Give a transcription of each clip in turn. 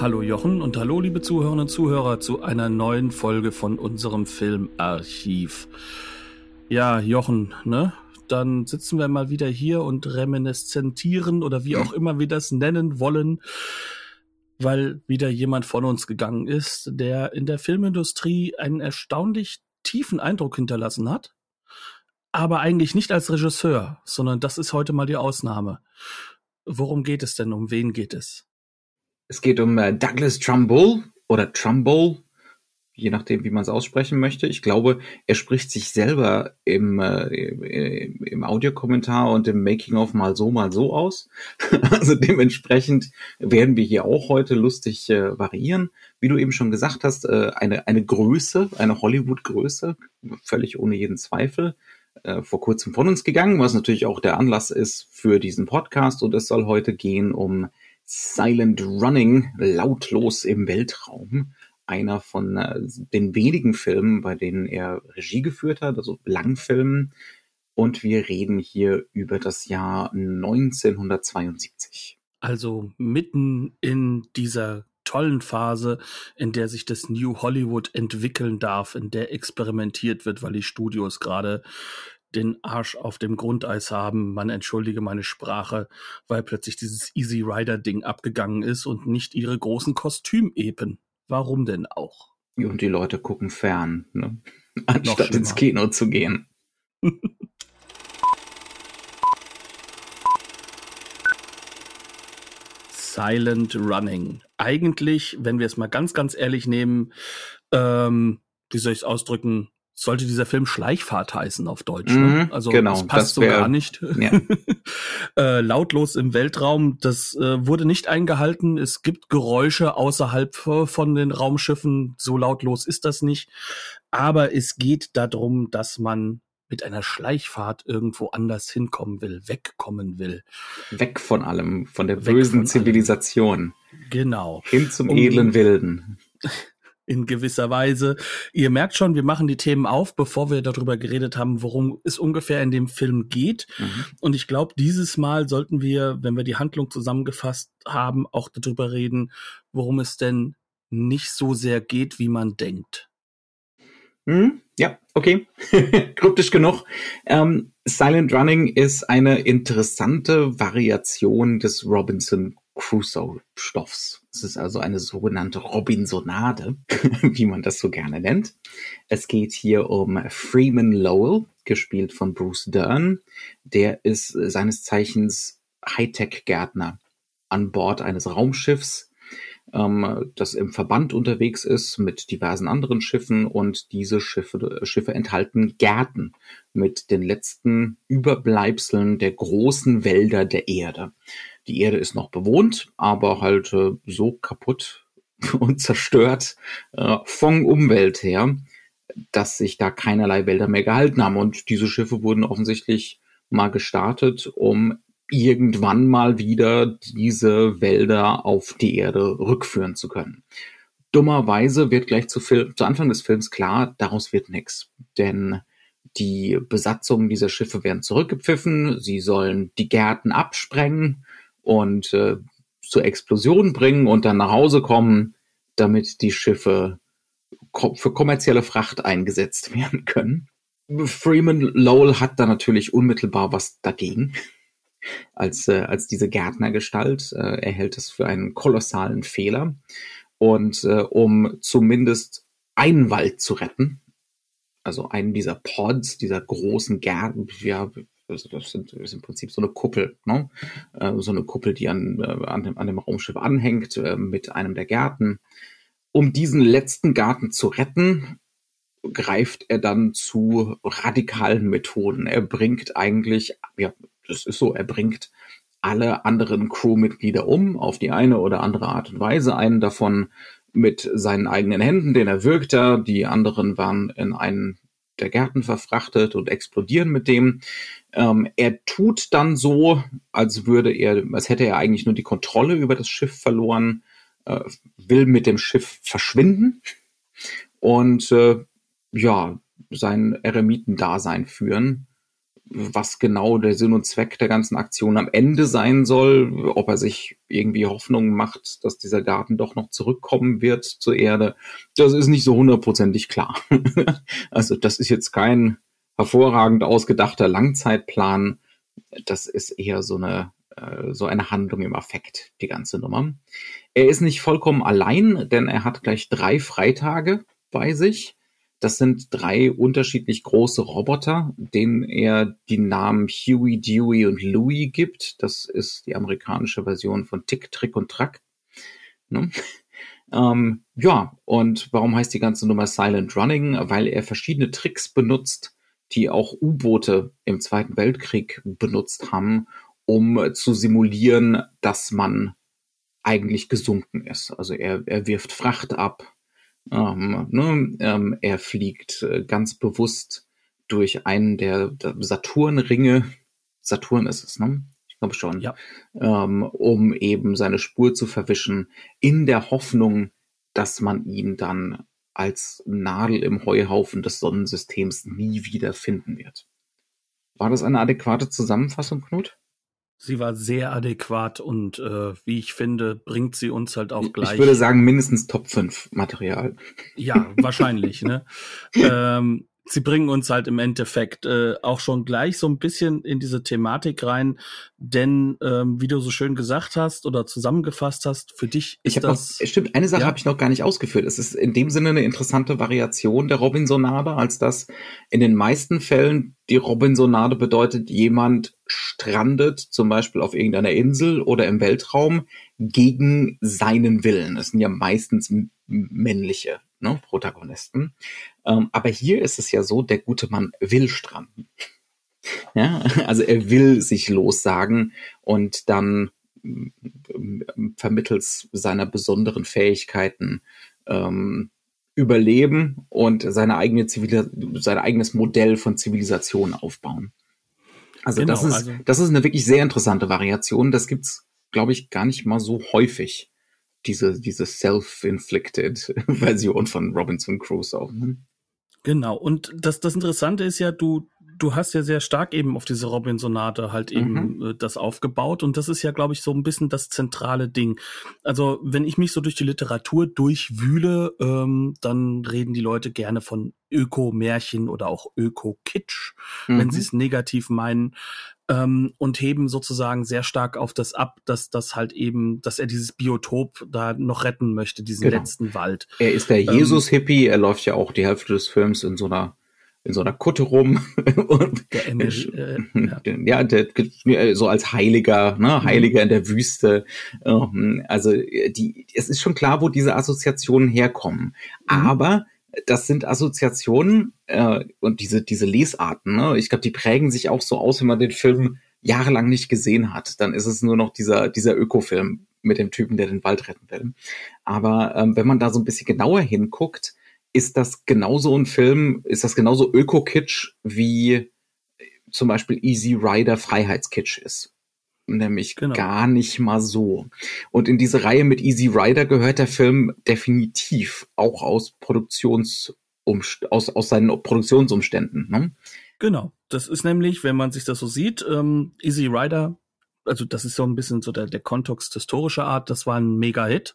Hallo Jochen und hallo liebe Zuhörerinnen und Zuhörer zu einer neuen Folge von unserem Filmarchiv. Ja, Jochen, ne? Dann sitzen wir mal wieder hier und reminiszentieren oder wie auch immer wir das nennen wollen, weil wieder jemand von uns gegangen ist, der in der Filmindustrie einen erstaunlich tiefen Eindruck hinterlassen hat, aber eigentlich nicht als Regisseur, sondern das ist heute mal die Ausnahme. Worum geht es denn? Um wen geht es? Es geht um äh, Douglas Trumbull oder Trumbull, je nachdem, wie man es aussprechen möchte. Ich glaube, er spricht sich selber im, äh, im Audiokommentar und im Making-of mal so, mal so aus. also dementsprechend werden wir hier auch heute lustig äh, variieren. Wie du eben schon gesagt hast, äh, eine, eine Größe, eine Hollywood-Größe, völlig ohne jeden Zweifel äh, vor kurzem von uns gegangen, was natürlich auch der Anlass ist für diesen Podcast. Und es soll heute gehen um Silent Running, lautlos im Weltraum. Einer von äh, den wenigen Filmen, bei denen er Regie geführt hat, also Langfilmen. Und wir reden hier über das Jahr 1972. Also mitten in dieser tollen Phase, in der sich das New Hollywood entwickeln darf, in der experimentiert wird, weil die Studios gerade den Arsch auf dem Grundeis haben. Man entschuldige meine Sprache, weil plötzlich dieses Easy Rider Ding abgegangen ist und nicht ihre großen Kostümepen. Warum denn auch? Und die Leute gucken fern, ne? anstatt ins Kino zu gehen. Silent Running. Eigentlich, wenn wir es mal ganz, ganz ehrlich nehmen, ähm, wie soll ich es ausdrücken, sollte dieser Film Schleichfahrt heißen auf Deutsch. Ne? Mhm, also genau, das passt das wär, so gar nicht. Ja. äh, lautlos im Weltraum, das äh, wurde nicht eingehalten. Es gibt Geräusche außerhalb von den Raumschiffen. So lautlos ist das nicht. Aber es geht darum, dass man mit einer Schleichfahrt irgendwo anders hinkommen will, wegkommen will. Weg von allem, von der bösen von Zivilisation. Allem. Genau. Hin zum um, edlen Wilden in gewisser Weise. Ihr merkt schon, wir machen die Themen auf, bevor wir darüber geredet haben, worum es ungefähr in dem Film geht. Mhm. Und ich glaube, dieses Mal sollten wir, wenn wir die Handlung zusammengefasst haben, auch darüber reden, worum es denn nicht so sehr geht, wie man denkt. Mhm. Ja, okay. Kryptisch genug. Ähm, Silent Running ist eine interessante Variation des Robinson Crusoe-Stoffs. Es ist also eine sogenannte Robinsonade, wie man das so gerne nennt. Es geht hier um Freeman Lowell, gespielt von Bruce Dern. Der ist seines Zeichens Hightech-Gärtner an Bord eines Raumschiffs, ähm, das im Verband unterwegs ist mit diversen anderen Schiffen und diese Schiffe, Schiffe enthalten Gärten mit den letzten Überbleibseln der großen Wälder der Erde. Die Erde ist noch bewohnt, aber halt äh, so kaputt und zerstört äh, von Umwelt her, dass sich da keinerlei Wälder mehr gehalten haben. Und diese Schiffe wurden offensichtlich mal gestartet, um irgendwann mal wieder diese Wälder auf die Erde rückführen zu können. Dummerweise wird gleich zu, Film, zu Anfang des Films klar, daraus wird nichts. Denn die Besatzungen dieser Schiffe werden zurückgepfiffen, sie sollen die Gärten absprengen und äh, zur Explosion bringen und dann nach Hause kommen, damit die Schiffe ko für kommerzielle Fracht eingesetzt werden können. Freeman Lowell hat da natürlich unmittelbar was dagegen als, äh, als diese Gärtnergestalt. Äh, er hält es für einen kolossalen Fehler. Und äh, um zumindest einen Wald zu retten, also einen dieser Pods, dieser großen Gärten, ja, also das, sind, ist im Prinzip so eine Kuppel, ne? Äh, so eine Kuppel, die an, äh, an, dem, an dem Raumschiff anhängt äh, mit einem der Gärten. Um diesen letzten Garten zu retten, greift er dann zu radikalen Methoden. Er bringt eigentlich, ja, das ist so, er bringt alle anderen Crewmitglieder um, auf die eine oder andere Art und Weise. Einen davon mit seinen eigenen Händen, den er. Die anderen waren in einen der Gärten verfrachtet und explodieren mit dem. Ähm, er tut dann so, als würde er, als hätte er eigentlich nur die Kontrolle über das Schiff verloren, äh, will mit dem Schiff verschwinden und äh, ja, sein Eremitendasein führen was genau der Sinn und Zweck der ganzen Aktion am Ende sein soll, ob er sich irgendwie Hoffnung macht, dass dieser Garten doch noch zurückkommen wird zur Erde, das ist nicht so hundertprozentig klar. also das ist jetzt kein hervorragend ausgedachter Langzeitplan, das ist eher so eine äh, so eine Handlung im Affekt, die ganze Nummer. Er ist nicht vollkommen allein, denn er hat gleich drei Freitage bei sich. Das sind drei unterschiedlich große Roboter, denen er die Namen Huey, Dewey und Louie gibt. Das ist die amerikanische Version von Tick, Trick und Track. Ne? Ähm, ja, und warum heißt die ganze Nummer Silent Running? Weil er verschiedene Tricks benutzt, die auch U-Boote im Zweiten Weltkrieg benutzt haben, um zu simulieren, dass man eigentlich gesunken ist. Also er, er wirft Fracht ab, ähm, ne, ähm, er fliegt äh, ganz bewusst durch einen der, der Saturnringe. Saturn ist es, ne? Ich glaube schon. Ja. Ähm, um eben seine Spur zu verwischen, in der Hoffnung, dass man ihn dann als Nadel im Heuhaufen des Sonnensystems nie wieder finden wird. War das eine adäquate Zusammenfassung, Knut? Sie war sehr adäquat und äh, wie ich finde, bringt sie uns halt auch gleich. Ich würde sagen, mindestens Top 5 Material. Ja, wahrscheinlich, ne? ähm, sie bringen uns halt im Endeffekt äh, auch schon gleich so ein bisschen in diese Thematik rein, denn ähm, wie du so schön gesagt hast oder zusammengefasst hast, für dich ist ich das. Noch, stimmt, eine Sache ja. habe ich noch gar nicht ausgeführt. Es ist in dem Sinne eine interessante Variation der Robinsonade, als dass in den meisten Fällen die Robinsonade bedeutet, jemand strandet zum Beispiel auf irgendeiner Insel oder im Weltraum gegen seinen Willen. Das sind ja meistens männliche ne, Protagonisten. Ähm, aber hier ist es ja so, der gute Mann will stranden. Ja, also er will sich lossagen und dann ähm, vermittels seiner besonderen Fähigkeiten ähm, überleben und seine eigene Zivil sein eigenes Modell von Zivilisation aufbauen. Also genau, das ist also das ist eine wirklich sehr interessante Variation. Das gibt's, glaube ich, gar nicht mal so häufig diese, diese self-inflicted Version von Robinson Crusoe. Ne? Genau. Und das, das Interessante ist ja, du, du hast ja sehr stark eben auf diese Robinsonate halt eben mhm. äh, das aufgebaut und das ist ja, glaube ich, so ein bisschen das zentrale Ding. Also wenn ich mich so durch die Literatur durchwühle, ähm, dann reden die Leute gerne von Öko-Märchen oder auch Öko-Kitsch, mhm. wenn sie es negativ meinen ähm, und heben sozusagen sehr stark auf das ab, dass das halt eben, dass er dieses Biotop da noch retten möchte, diesen genau. letzten Wald. Er ist der ähm, Jesus-Hippie, er läuft ja auch die Hälfte des Films in so einer in so einer Kutte rum und der Emil, äh, ja, der, so als Heiliger, ne, mhm. Heiliger in der Wüste. Ähm, also die, es ist schon klar, wo diese Assoziationen herkommen. Mhm. Aber das sind Assoziationen äh, und diese, diese Lesarten, ne? ich glaube, die prägen sich auch so aus, wenn man den Film jahrelang nicht gesehen hat. Dann ist es nur noch dieser, dieser Ökofilm mit dem Typen, der den Wald retten will. Aber ähm, wenn man da so ein bisschen genauer hinguckt, ist das genauso ein Film, ist das genauso Öko-Kitsch wie zum Beispiel Easy Rider Freiheitskitsch ist nämlich genau. gar nicht mal so. Und in diese Reihe mit Easy Rider gehört der Film definitiv auch aus Produktions aus, aus seinen Produktionsumständen. Ne? Genau. Das ist nämlich, wenn man sich das so sieht, ähm, Easy Rider also das ist so ein bisschen so der, der Kontext historischer Art, das war ein Mega-Hit.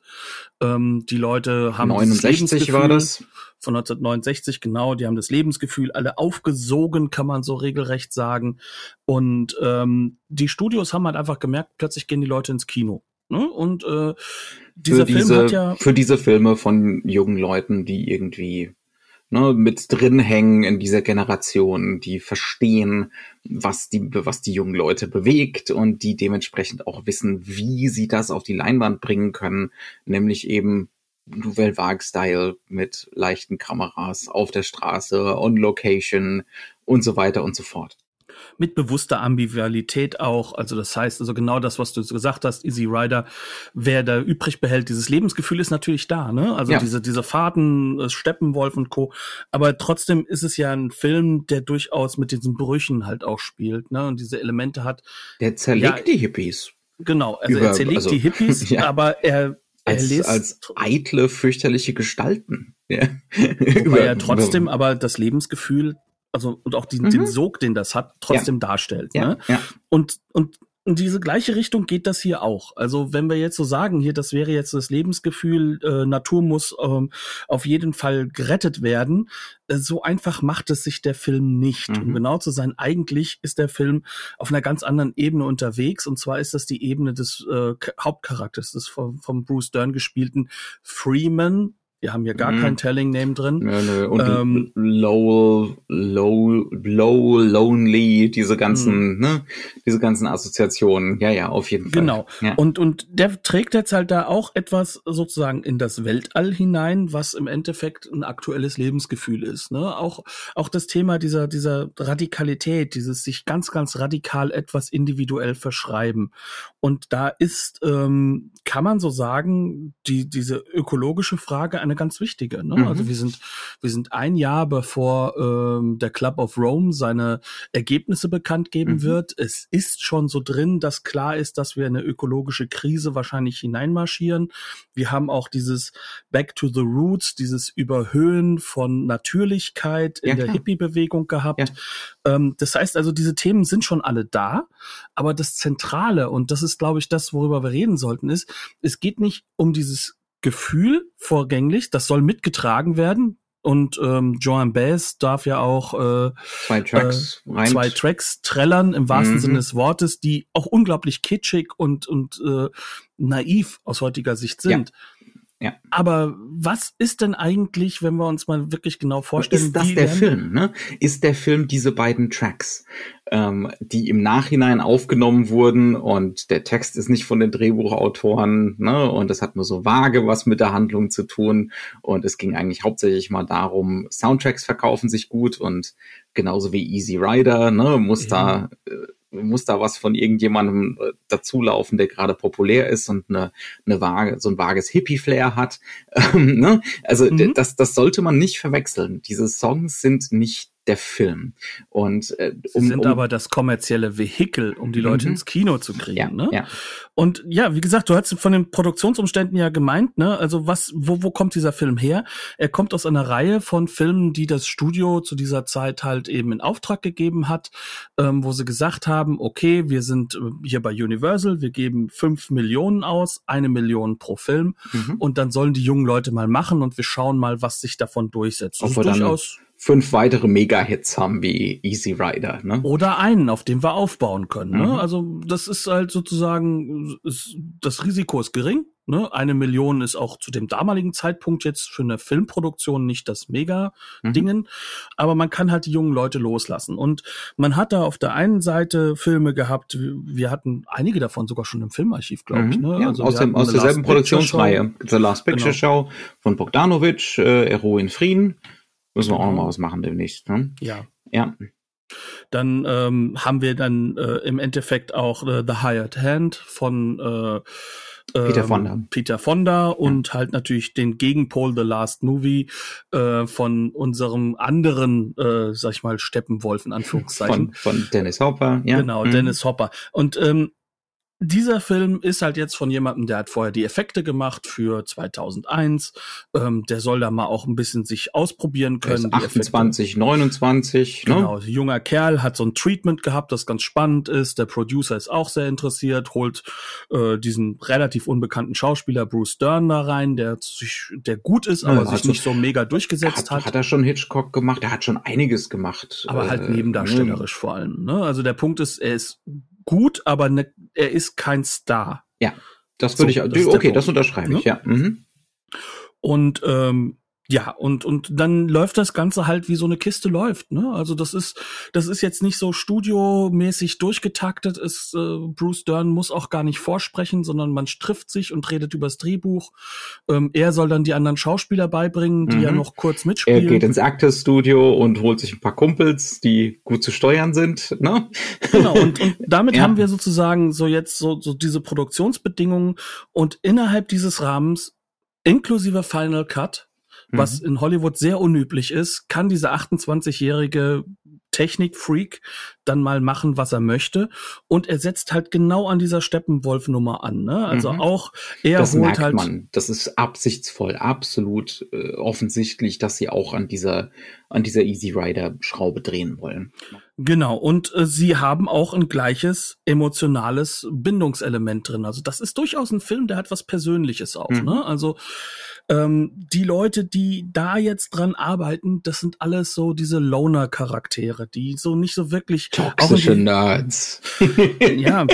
Ähm, die Leute haben 69 war das. Von 1969, genau, die haben das Lebensgefühl alle aufgesogen, kann man so regelrecht sagen. Und ähm, die Studios haben halt einfach gemerkt, plötzlich gehen die Leute ins Kino. Ne? Und äh, dieser für Film diese, hat ja. Für diese Filme von jungen Leuten, die irgendwie ne, mit drin hängen in dieser Generation, die verstehen, was die, was die jungen Leute bewegt und die dementsprechend auch wissen, wie sie das auf die Leinwand bringen können, nämlich eben Nouvelle Vague-Style mit leichten Kameras auf der Straße, on Location und so weiter und so fort. Mit bewusster Ambivalität auch. Also das heißt, also genau das, was du gesagt hast, Easy Rider, wer da übrig behält, dieses Lebensgefühl ist natürlich da, ne? Also ja. diese, diese Fahrten, äh, Steppenwolf und Co. Aber trotzdem ist es ja ein Film, der durchaus mit diesen Brüchen halt auch spielt, ne? Und diese Elemente hat. Der zerlegt ja, die Hippies. Genau, also Über, er zerlegt also, die Hippies, ja. aber er, als, als eitle, fürchterliche Gestalten. Ja. Wobei er trotzdem aber das Lebensgefühl also und auch die, mhm. den Sog, den das hat, trotzdem ja. darstellt. Ja. Ne? Ja. Und, und in diese gleiche Richtung geht das hier auch. Also wenn wir jetzt so sagen, hier, das wäre jetzt das Lebensgefühl, äh, Natur muss ähm, auf jeden Fall gerettet werden, äh, so einfach macht es sich der Film nicht. Mhm. Um genau zu sein, eigentlich ist der Film auf einer ganz anderen Ebene unterwegs. Und zwar ist das die Ebene des äh, Hauptcharakters, des vom, vom Bruce Dern gespielten Freeman, wir haben hier gar mhm. kein Telling Name drin. Ja, nö. Und ähm, low, low, low, lonely, diese ganzen, mhm. ne, diese ganzen Assoziationen. Ja, ja, auf jeden Fall. Genau. Ja. Und, und der trägt jetzt halt da auch etwas sozusagen in das Weltall hinein, was im Endeffekt ein aktuelles Lebensgefühl ist, ne? Auch, auch das Thema dieser, dieser Radikalität, dieses sich ganz, ganz radikal etwas individuell verschreiben. Und da ist, ähm, kann man so sagen, die, diese ökologische Frage eine ganz wichtige. Ne? Mhm. Also wir sind, wir sind ein Jahr bevor ähm, der Club of Rome seine Ergebnisse bekannt geben mhm. wird. Es ist schon so drin, dass klar ist, dass wir in eine ökologische Krise wahrscheinlich hineinmarschieren. Wir haben auch dieses Back to the Roots, dieses Überhöhen von Natürlichkeit in ja, der Hippie-Bewegung gehabt. Ja. Ähm, das heißt also, diese Themen sind schon alle da, aber das Zentrale, und das ist, glaube ich, das, worüber wir reden sollten, ist, es geht nicht um dieses Gefühl vorgänglich, das soll mitgetragen werden. Und ähm, Joan Baez darf ja auch äh, zwei Tracks, äh, zwei Tracks trällern im wahrsten mhm. Sinne des Wortes, die auch unglaublich kitschig und und äh, naiv aus heutiger Sicht sind. Ja. Ja. Aber was ist denn eigentlich, wenn wir uns mal wirklich genau vorstellen? Ist das der Film? Ne? Ist der Film diese beiden Tracks, ähm, die im Nachhinein aufgenommen wurden und der Text ist nicht von den Drehbuchautoren ne? und das hat nur so vage was mit der Handlung zu tun und es ging eigentlich hauptsächlich mal darum, Soundtracks verkaufen sich gut und genauso wie Easy Rider ne, muss ja. da äh, muss da was von irgendjemandem äh, dazulaufen, der gerade populär ist und eine, eine vage, so ein vages Hippie-Flair hat. Ähm, ne? Also mhm. das, das sollte man nicht verwechseln. Diese Songs sind nicht der Film. Und äh, um, Sie sind um, aber das kommerzielle Vehikel, um die Leute mhm. ins Kino zu kriegen. Ja, ne? ja. Und ja, wie gesagt, du hast von den Produktionsumständen ja gemeint, ne? Also was, wo, wo kommt dieser Film her? Er kommt aus einer Reihe von Filmen, die das Studio zu dieser Zeit halt eben in Auftrag gegeben hat, ähm, wo sie gesagt haben, okay, wir sind äh, hier bei Universal, wir geben fünf Millionen aus, eine Million pro Film, mhm. und dann sollen die jungen Leute mal machen und wir schauen mal, was sich davon durchsetzt. Ist durchaus fünf weitere Mega-Hits haben wie Easy Rider. Ne? Oder einen, auf dem wir aufbauen können. Ne? Mhm. Also das ist halt sozusagen, ist, das Risiko ist gering. Ne? Eine Million ist auch zu dem damaligen Zeitpunkt jetzt für eine Filmproduktion nicht das Mega-Dingen, mhm. aber man kann halt die jungen Leute loslassen. Und man hat da auf der einen Seite Filme gehabt, wir hatten einige davon sogar schon im Filmarchiv, glaube ich. Mhm. Ne? Ja, also aus, dem, aus derselben Produktionsreihe. The Last Picture genau. Show von Bogdanovich, äh, Ero in Frieden. Müssen wir auch noch mal was machen demnächst. Ne? Ja. Ja. Dann ähm, haben wir dann äh, im Endeffekt auch äh, The Hired Hand von äh, Peter ähm, Fonda. Peter Fonda und ja. halt natürlich den Gegenpol The Last Movie äh, von unserem anderen, äh, sag ich mal, Steppenwolf in Anführungszeichen. Von, von Dennis Hopper, ja. Genau, mhm. Dennis Hopper. Und ähm, dieser Film ist halt jetzt von jemandem, der hat vorher die Effekte gemacht für 2001. Ähm, der soll da mal auch ein bisschen sich ausprobieren können. 28, 29. Ne? Genau, junger Kerl hat so ein Treatment gehabt, das ganz spannend ist. Der Producer ist auch sehr interessiert, holt äh, diesen relativ unbekannten Schauspieler Bruce Dern da rein, der sich, der gut ist, aber ja, sich nicht so mega durchgesetzt hat, hat. Hat er schon Hitchcock gemacht? Er hat schon einiges gemacht. Aber halt äh, nebendarstellerisch äh, vor allem. Ne? Also der Punkt ist, er ist gut, aber ne, er ist kein Star. Ja, das würde so, ich, das okay, das unterschreibe ich, ne? ja. Mhm. Und ähm, ja, und, und dann läuft das Ganze halt wie so eine Kiste läuft, ne? Also das ist, das ist jetzt nicht so studiomäßig durchgetaktet, ist, äh, Bruce Dern muss auch gar nicht vorsprechen, sondern man trifft sich und redet übers Drehbuch. Ähm, er soll dann die anderen Schauspieler beibringen, die mhm. ja noch kurz mitspielen. Er geht ins Actors Studio und holt sich ein paar Kumpels, die gut zu steuern sind, ne? Genau, und, und damit ja. haben wir sozusagen so jetzt so, so diese Produktionsbedingungen und innerhalb dieses Rahmens inklusive Final Cut was mhm. in Hollywood sehr unüblich ist, kann dieser 28-jährige Technikfreak dann mal machen, was er möchte. Und er setzt halt genau an dieser Steppenwolf-Nummer an. Ne? Also mhm. auch er das holt merkt halt. Man. Das ist absichtsvoll, absolut äh, offensichtlich, dass sie auch an dieser an dieser Easy Rider Schraube drehen wollen. Genau, und äh, sie haben auch ein gleiches emotionales Bindungselement drin. Also das ist durchaus ein Film, der hat was Persönliches auch. Mhm. Ne? Also ähm, die Leute, die da jetzt dran arbeiten, das sind alles so diese Loner-Charaktere, die so nicht so wirklich toxische die, Nerds. ja,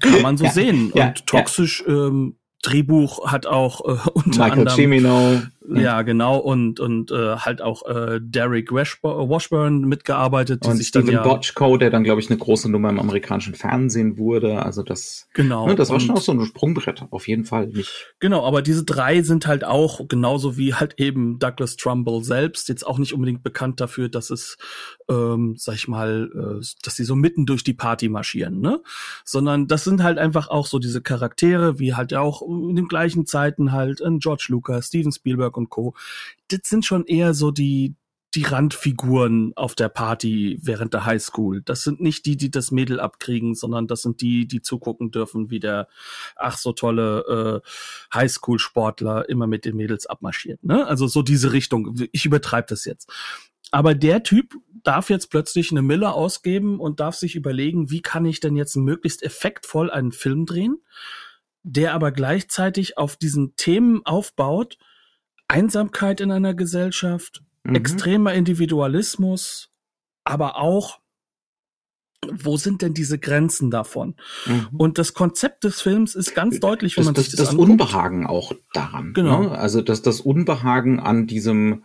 kann man so ja, sehen. Ja, und toxisch ja. ähm, Drehbuch hat auch äh, unter Michael anderem Cimino. Ja, genau. Und, und äh, halt auch äh, Derek Washburn mitgearbeitet. Die und sich Steven dann ja, Bochco, der dann, glaube ich, eine große Nummer im amerikanischen Fernsehen wurde. Also das, genau. Ne, das war schon auch so ein Sprungbrett, auf jeden Fall. Nicht. Genau, aber diese drei sind halt auch, genauso wie halt eben Douglas Trumbull selbst, jetzt auch nicht unbedingt bekannt dafür, dass es, ähm, sag ich mal, äh, dass sie so mitten durch die Party marschieren, ne? Sondern das sind halt einfach auch so diese Charaktere, wie halt auch in den gleichen Zeiten halt ein George Lucas, Steven Spielberg und Co. Das sind schon eher so die, die Randfiguren auf der Party während der Highschool. Das sind nicht die, die das Mädel abkriegen, sondern das sind die, die zugucken dürfen, wie der ach so tolle äh, Highschool-Sportler immer mit den Mädels abmarschiert. Ne? Also so diese Richtung. Ich übertreibe das jetzt. Aber der Typ darf jetzt plötzlich eine Mille ausgeben und darf sich überlegen, wie kann ich denn jetzt möglichst effektvoll einen Film drehen, der aber gleichzeitig auf diesen Themen aufbaut, Einsamkeit in einer Gesellschaft, mhm. extremer Individualismus, aber auch wo sind denn diese Grenzen davon? Mhm. Und das Konzept des Films ist ganz deutlich, wenn das, man sich das, das anguckt. Unbehagen auch daran. Genau. Ne? Also dass das Unbehagen an diesem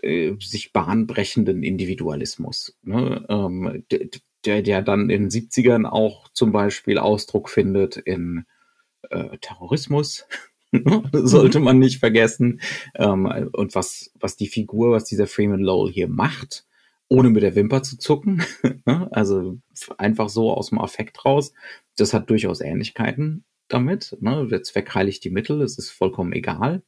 äh, sich bahnbrechenden Individualismus, ne? ähm, der, der dann in den 70ern auch zum Beispiel Ausdruck findet in äh, Terrorismus, sollte man nicht vergessen. Ähm, und was, was die Figur, was dieser Freeman Lowell hier macht, ohne mit der Wimper zu zucken, ne? also einfach so aus dem Affekt raus, das hat durchaus Ähnlichkeiten damit. Ne? Der Zweck heiligt die Mittel, es ist vollkommen egal.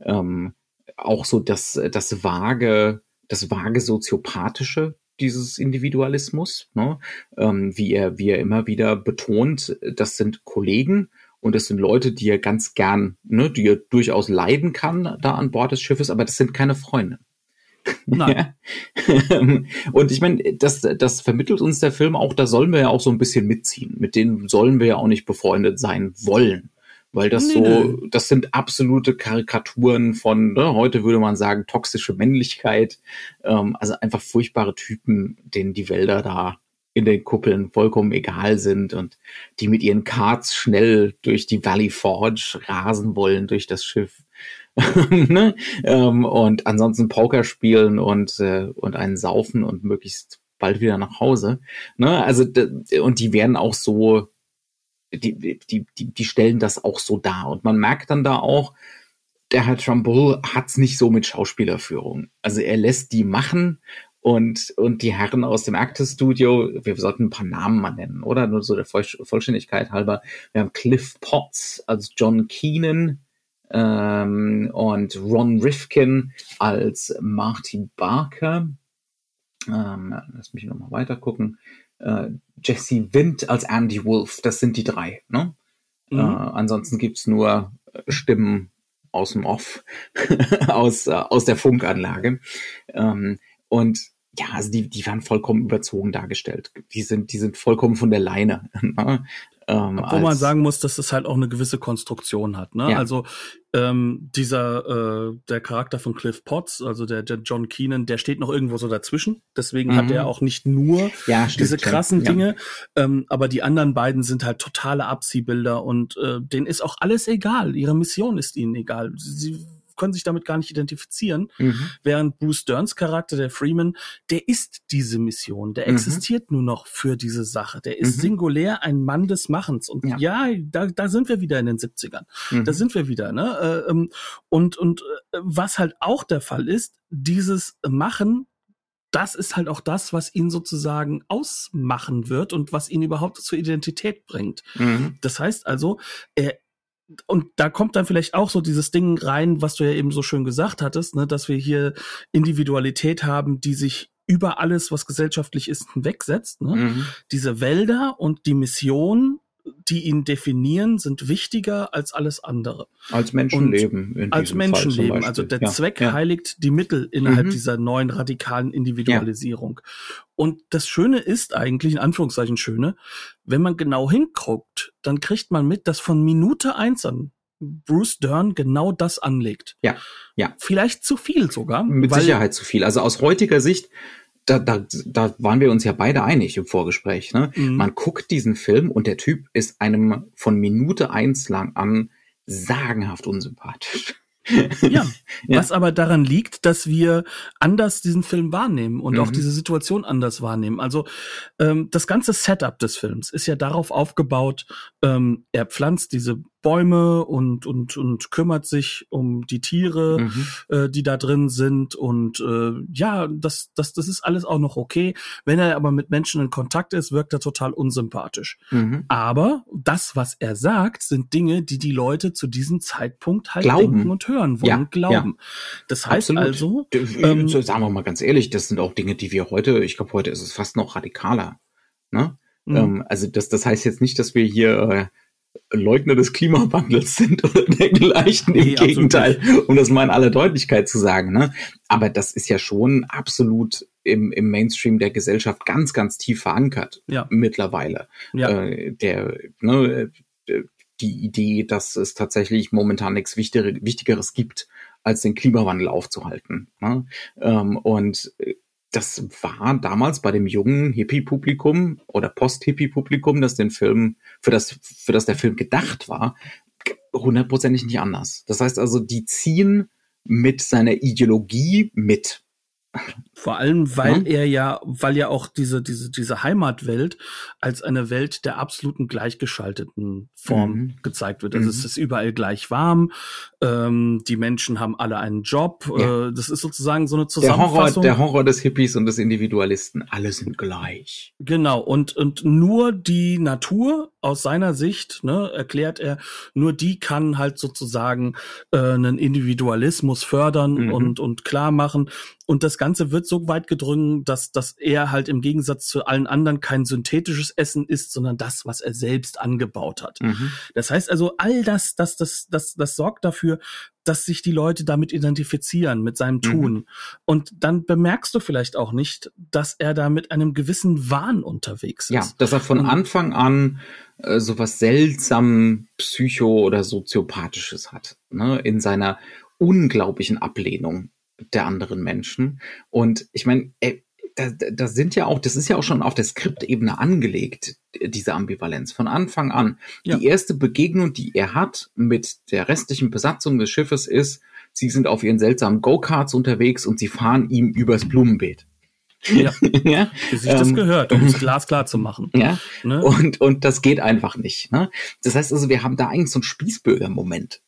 Ähm, auch so das, das vage, das vage soziopathische dieses Individualismus, ne? ähm, wie er, wie er immer wieder betont, das sind Kollegen, und das sind Leute, die er ganz gern, ne, die er durchaus leiden kann da an Bord des Schiffes, aber das sind keine Freunde. Nein. und ich meine, das, das vermittelt uns der Film auch, da sollen wir ja auch so ein bisschen mitziehen. Mit denen sollen wir ja auch nicht befreundet sein wollen. Weil das nee, so, nee. das sind absolute Karikaturen von, ne, heute würde man sagen, toxische Männlichkeit. Ähm, also einfach furchtbare Typen, denen die Wälder da in den Kuppeln vollkommen egal sind und die mit ihren Karts schnell durch die Valley Forge rasen wollen durch das Schiff. ne? ähm, und ansonsten Poker spielen und, äh, und einen saufen und möglichst bald wieder nach Hause. Ne? Also und die werden auch so, die, die, die, die stellen das auch so dar. Und man merkt dann da auch, der Herr Trumbull hat's nicht so mit Schauspielerführung. Also er lässt die machen und, und die Herren aus dem Actors Studio, wir sollten ein paar Namen mal nennen, oder? Nur so der Vollständigkeit halber. Wir haben Cliff Potts als John Keenan ähm, und Ron Rifkin als Marty Barker. Ähm, lass mich nochmal weiter gucken. Äh, Jesse Wind als Andy Wolf, das sind die drei. Ne? Mhm. Äh, ansonsten gibt's nur Stimmen aus dem Off, aus, äh, aus der Funkanlage. Ähm, und ja, also die, die werden vollkommen überzogen dargestellt. Die sind, die sind vollkommen von der Leine. Ne? Ähm, Obwohl man sagen muss, dass es halt auch eine gewisse Konstruktion hat. Ne? Ja. Also ähm, dieser äh, der Charakter von Cliff Potts, also der, der John Keenan, der steht noch irgendwo so dazwischen. Deswegen mhm. hat er auch nicht nur ja, diese krassen ja. Dinge, ähm, aber die anderen beiden sind halt totale Abziehbilder und äh, denen ist auch alles egal. Ihre Mission ist ihnen egal. Sie können sich damit gar nicht identifizieren. Mhm. Während Bruce Derns Charakter, der Freeman, der ist diese Mission, der mhm. existiert nur noch für diese Sache. Der ist mhm. singulär ein Mann des Machens. Und ja, ja da, da sind wir wieder in den 70ern. Da mhm. sind wir wieder, ne? Äh, ähm, und, und äh, was halt auch der Fall ist, dieses Machen das ist halt auch das, was ihn sozusagen ausmachen wird und was ihn überhaupt zur Identität bringt. Mhm. Das heißt also, er, und da kommt dann vielleicht auch so dieses Ding rein, was du ja eben so schön gesagt hattest, ne, dass wir hier Individualität haben, die sich über alles, was gesellschaftlich ist, hinwegsetzt. Ne? Mhm. Diese Wälder und die Mission die ihn definieren, sind wichtiger als alles andere. Als Menschenleben. als Menschenleben. Also der ja, Zweck ja. heiligt die Mittel innerhalb mhm. dieser neuen radikalen Individualisierung. Ja. Und das Schöne ist eigentlich, in Anführungszeichen Schöne, wenn man genau hinguckt, dann kriegt man mit, dass von Minute eins an Bruce Dern genau das anlegt. Ja, ja. Vielleicht zu viel sogar. Mit Sicherheit zu viel. Also aus heutiger Sicht da, da, da waren wir uns ja beide einig im Vorgespräch. Ne? Mhm. Man guckt diesen Film und der Typ ist einem von Minute eins lang an sagenhaft unsympathisch. Ja, ja, was aber daran liegt, dass wir anders diesen Film wahrnehmen und mhm. auch diese Situation anders wahrnehmen. Also ähm, das ganze Setup des Films ist ja darauf aufgebaut, ähm, er pflanzt diese Bäume und, und, und kümmert sich um die Tiere, mhm. äh, die da drin sind. Und äh, ja, das, das, das ist alles auch noch okay. Wenn er aber mit Menschen in Kontakt ist, wirkt er total unsympathisch. Mhm. Aber das, was er sagt, sind Dinge, die die Leute zu diesem Zeitpunkt halt glauben. denken und hören wollen, ja, glauben. Ja. Das heißt Absolut. also. Ähm, sagen wir mal ganz ehrlich, das sind auch Dinge, die wir heute, ich glaube, heute ist es fast noch radikaler. Ne? Mhm. Ähm, also das, das heißt jetzt nicht, dass wir hier äh, Leugner des Klimawandels sind oder dergleichen. Im nee, Gegenteil, um das mal in aller Deutlichkeit zu sagen. Ne? Aber das ist ja schon absolut im, im Mainstream der Gesellschaft ganz, ganz tief verankert ja. mittlerweile. Ja. Äh, der, ne, die Idee, dass es tatsächlich momentan nichts Wichtigeres gibt, als den Klimawandel aufzuhalten. Ne? Ähm, und äh, das war damals bei dem jungen Hippie-Publikum oder Post-Hippie-Publikum, das den Film, für das, für das der Film gedacht war, hundertprozentig nicht anders. Das heißt also, die ziehen mit seiner Ideologie mit. Vor allem, weil ja. er ja, weil ja auch diese, diese, diese Heimatwelt als eine Welt der absoluten gleichgeschalteten Form mhm. gezeigt wird. Also mhm. es ist überall gleich warm, ähm, die Menschen haben alle einen Job. Ja. Äh, das ist sozusagen so eine Zusammenfassung. Der Horror, der Horror des Hippies und des Individualisten, alle sind gleich. Genau, und, und nur die Natur aus seiner Sicht, ne, erklärt er, nur die kann halt sozusagen äh, einen Individualismus fördern mhm. und, und klar machen. Und das Ganze wird so weit gedrungen, dass, dass er halt im Gegensatz zu allen anderen kein synthetisches Essen ist, sondern das, was er selbst angebaut hat. Mhm. Das heißt also, all das, das, das, das, das sorgt dafür, dass sich die Leute damit identifizieren, mit seinem mhm. Tun. Mhm. Und dann bemerkst du vielleicht auch nicht, dass er da mit einem gewissen Wahn unterwegs ist. Ja, dass er von Anfang an äh, so was seltsam psycho- oder soziopathisches hat, ne, in seiner unglaublichen Ablehnung der anderen Menschen. Und ich meine, da, da sind ja auch, das ist ja auch schon auf der Skriptebene angelegt, diese Ambivalenz von Anfang an. Ja. Die erste Begegnung, die er hat mit der restlichen Besatzung des Schiffes ist, sie sind auf ihren seltsamen Go-Karts unterwegs und sie fahren ihm übers Blumenbeet. Ja, ja? wie sich das ähm, gehört, um es glasklar zu machen. Ja, ne? und, und das geht einfach nicht. Ne? Das heißt also, wir haben da eigentlich so einen Spießbürger-Moment.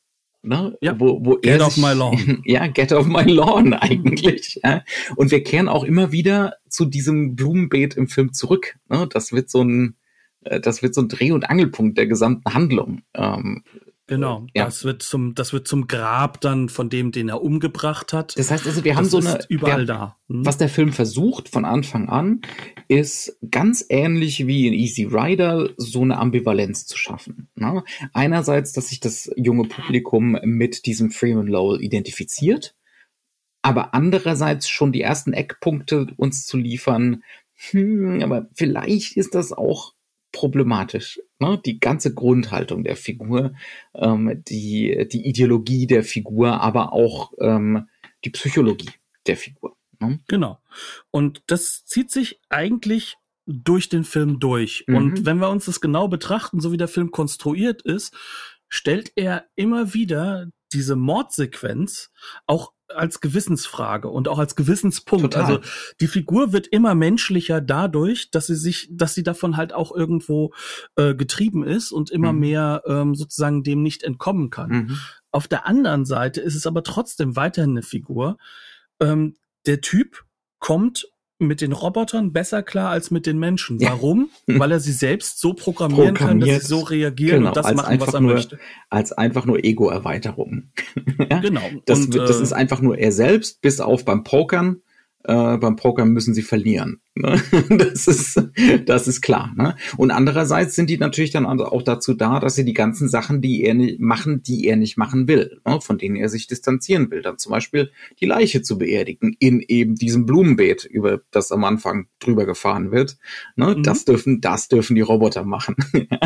Ne? Ja, wo, wo get off my lawn. Ja, get off my lawn eigentlich. Ja. Und wir kehren auch immer wieder zu diesem Blumenbeet im Film zurück. Ne? Das wird so ein, äh, das wird so ein Dreh- und Angelpunkt der gesamten Handlung. Ähm, Genau, ja. das wird zum, das wird zum Grab dann von dem, den er umgebracht hat. Das heißt also, wir haben das so eine überall wir, da. Hm? Was der Film versucht von Anfang an, ist ganz ähnlich wie in Easy Rider so eine Ambivalenz zu schaffen. Ne? Einerseits, dass sich das junge Publikum mit diesem Freeman Lowell identifiziert, aber andererseits schon die ersten Eckpunkte uns zu liefern. Hm, aber vielleicht ist das auch problematisch. Ne? Die ganze Grundhaltung der Figur, ähm, die, die Ideologie der Figur, aber auch ähm, die Psychologie der Figur. Ne? Genau. Und das zieht sich eigentlich durch den Film durch. Mhm. Und wenn wir uns das genau betrachten, so wie der Film konstruiert ist, stellt er immer wieder diese Mordsequenz auch als Gewissensfrage und auch als Gewissenspunkt. Total. Also die Figur wird immer menschlicher dadurch, dass sie sich, dass sie davon halt auch irgendwo äh, getrieben ist und immer Mhm. mehr ähm, sozusagen dem nicht entkommen kann. Mhm. Auf der anderen Seite ist es aber trotzdem weiterhin eine Figur. Ähm, der Typ kommt mit den Robotern besser klar als mit den Menschen. Ja. Warum? Weil er sie selbst so programmieren kann, dass sie so reagieren Genau, und das als machen, was einfach er nur- möchte. Als einfach nur Ego-Erweiterung. ja? Genau. Das, und, das äh, ist einfach nur er selbst, bis auf beim Pokern. Äh, beim Pokern müssen sie verlieren. Ne? Das ist, das ist klar. Ne? Und andererseits sind die natürlich dann also auch dazu da, dass sie die ganzen Sachen, die er nicht machen, die er nicht machen will, ne? von denen er sich distanzieren will. Dann zum Beispiel die Leiche zu beerdigen in eben diesem Blumenbeet, über das am Anfang drüber gefahren wird. Ne? Mhm. Das dürfen, das dürfen die Roboter machen,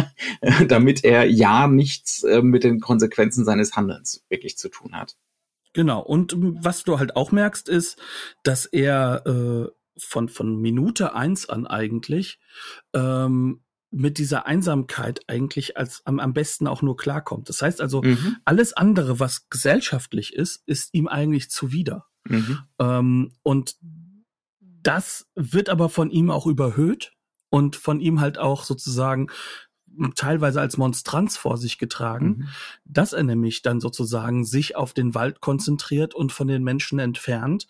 damit er ja nichts äh, mit den Konsequenzen seines Handelns wirklich zu tun hat. Genau. Und was du halt auch merkst, ist, dass er äh, von, von Minute eins an eigentlich ähm, mit dieser Einsamkeit eigentlich als am, am besten auch nur klarkommt. Das heißt also, Mhm. alles andere, was gesellschaftlich ist, ist ihm eigentlich zuwider. Mhm. Ähm, und das wird aber von ihm auch überhöht und von ihm halt auch sozusagen teilweise als Monstranz vor sich getragen, Mhm. dass er nämlich dann sozusagen sich auf den Wald konzentriert und von den Menschen entfernt,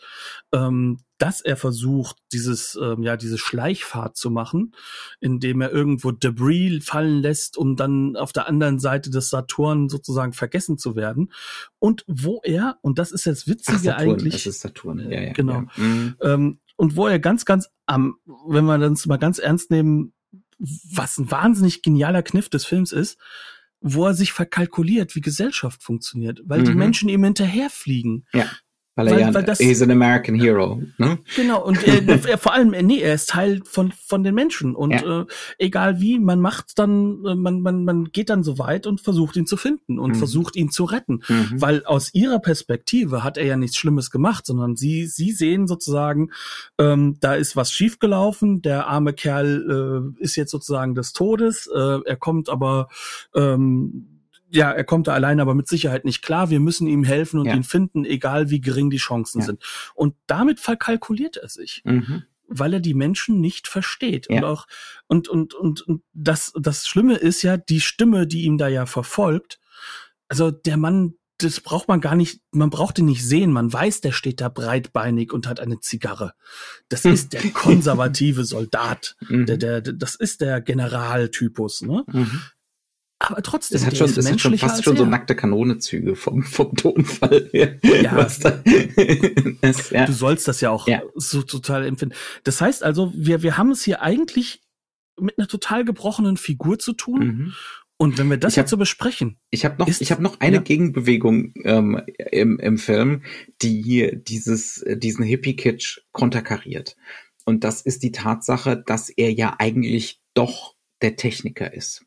ähm, dass er versucht, dieses, ähm, ja, diese Schleichfahrt zu machen, indem er irgendwo Debris fallen lässt, um dann auf der anderen Seite des Saturn sozusagen vergessen zu werden. Und wo er, und das ist das Ach, Witzige Saturn, eigentlich, es ist Saturn. Ja, ja, Genau. Ja. Mhm. ähm, und wo er ganz, ganz am, wenn wir das mal ganz ernst nehmen, was ein wahnsinnig genialer Kniff des Films ist, wo er sich verkalkuliert, wie Gesellschaft funktioniert, weil die Mhm. Menschen ihm hinterherfliegen. Weil er Weil- ja, weil das- he's an American hero. Ne? Genau, und er, er vor allem, äh, nee, er ist Teil von, von den Menschen. Und Ja. äh, egal wie, man macht dann, äh, man, man, man geht dann so weit und versucht ihn zu finden und Mhm. versucht ihn zu retten. Mhm. Weil aus ihrer Perspektive hat er ja nichts Schlimmes gemacht, sondern sie, sie sehen sozusagen, ähm, da ist was schiefgelaufen, der arme Kerl äh, ist jetzt sozusagen des Todes, äh, er kommt aber, ähm, ja, er kommt da allein aber mit Sicherheit nicht klar. Wir müssen ihm helfen und Ja. ihn finden, egal wie gering die Chancen Ja. sind. Und damit verkalkuliert er sich Mhm. weil er die Menschen nicht versteht und Ja. auch und und und und das das Schlimme ist ja die Stimme, die ihm da ja verfolgt. Also der Mann, das braucht man gar nicht, man braucht ihn nicht sehen, man weiß, der steht da breitbeinig und hat eine Zigarre. Das ist der konservative Soldat, Mhm. der der das ist der Generaltypus, ne? Mhm. Aber trotzdem, Das hat der schon, ist das hat schon fast schon so nackte Kanonezüge vom, vom Tonfall. her. Ja. Was da, das, ja. Du sollst das ja auch Ja. so total empfinden. Das heißt also, wir, wir haben es hier eigentlich mit einer total gebrochenen Figur zu tun. Mhm. Und wenn wir das Ich hab- jetzt so besprechen, Ich habe noch, Ist- ich habe noch eine ja. Gegenbewegung ähm, im, im Film, die hier dieses, äh, diesen Hippie-Kitsch konterkariert. Und das ist die Tatsache, dass er ja eigentlich doch der Techniker ist.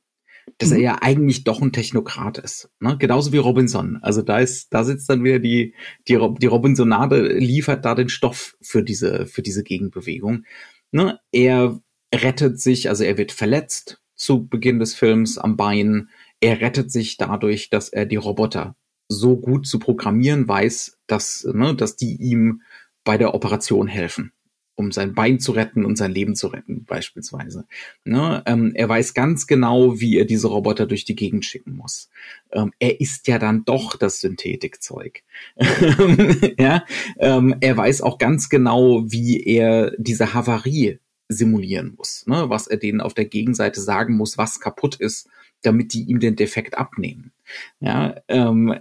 Dass Mhm. er ja eigentlich doch ein Technokrat ist. Ne? Genauso wie Robinson. Also da ist, da sitzt dann wieder die, die, die Robinsonade liefert da den Stoff für diese, für diese Gegenbewegung. Ne? Er rettet sich, also er wird verletzt zu Beginn des Films am Bein. Er rettet sich dadurch, dass er die Roboter so gut zu programmieren weiß, dass, ne, dass die ihm bei der Operation helfen, um sein Bein zu retten und sein Leben zu retten, beispielsweise. Ne, ähm, er weiß ganz genau, wie er diese Roboter durch die Gegend schicken muss. Ähm, er ist ja dann doch das Synthetikzeug. ja, ähm, er weiß auch ganz genau, wie er diese Havarie simulieren muss, ne? was er denen auf der Gegenseite sagen muss, was kaputt ist, damit die ihm den Defekt abnehmen. Ja, ähm,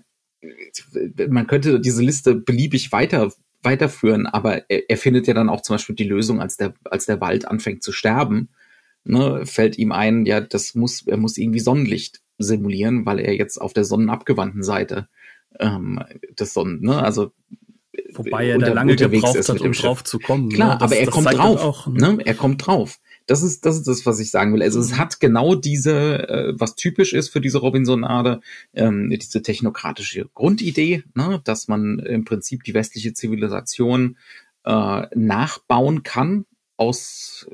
man könnte diese Liste beliebig weiter weiterführen, aber er, er findet ja dann auch zum Beispiel die Lösung, als der als der Wald anfängt zu sterben, ne, fällt ihm ein, ja, das muss er muss irgendwie Sonnenlicht simulieren, weil er jetzt auf der sonnenabgewandten Seite ähm, des Sonnen, ne, also wobei er unter- da lange gebraucht ist hat, um drauf zu kommen. Klar, ne? Das- aber er kommt drauf. Auch, ne? Er kommt drauf. Das ist, das ist das, was ich sagen will. Also es Mhm. hat genau diese, äh, was typisch ist für diese Robinsonade, ähm, diese technokratische Grundidee, ne? dass man im Prinzip die westliche Zivilisation äh, nachbauen kann aus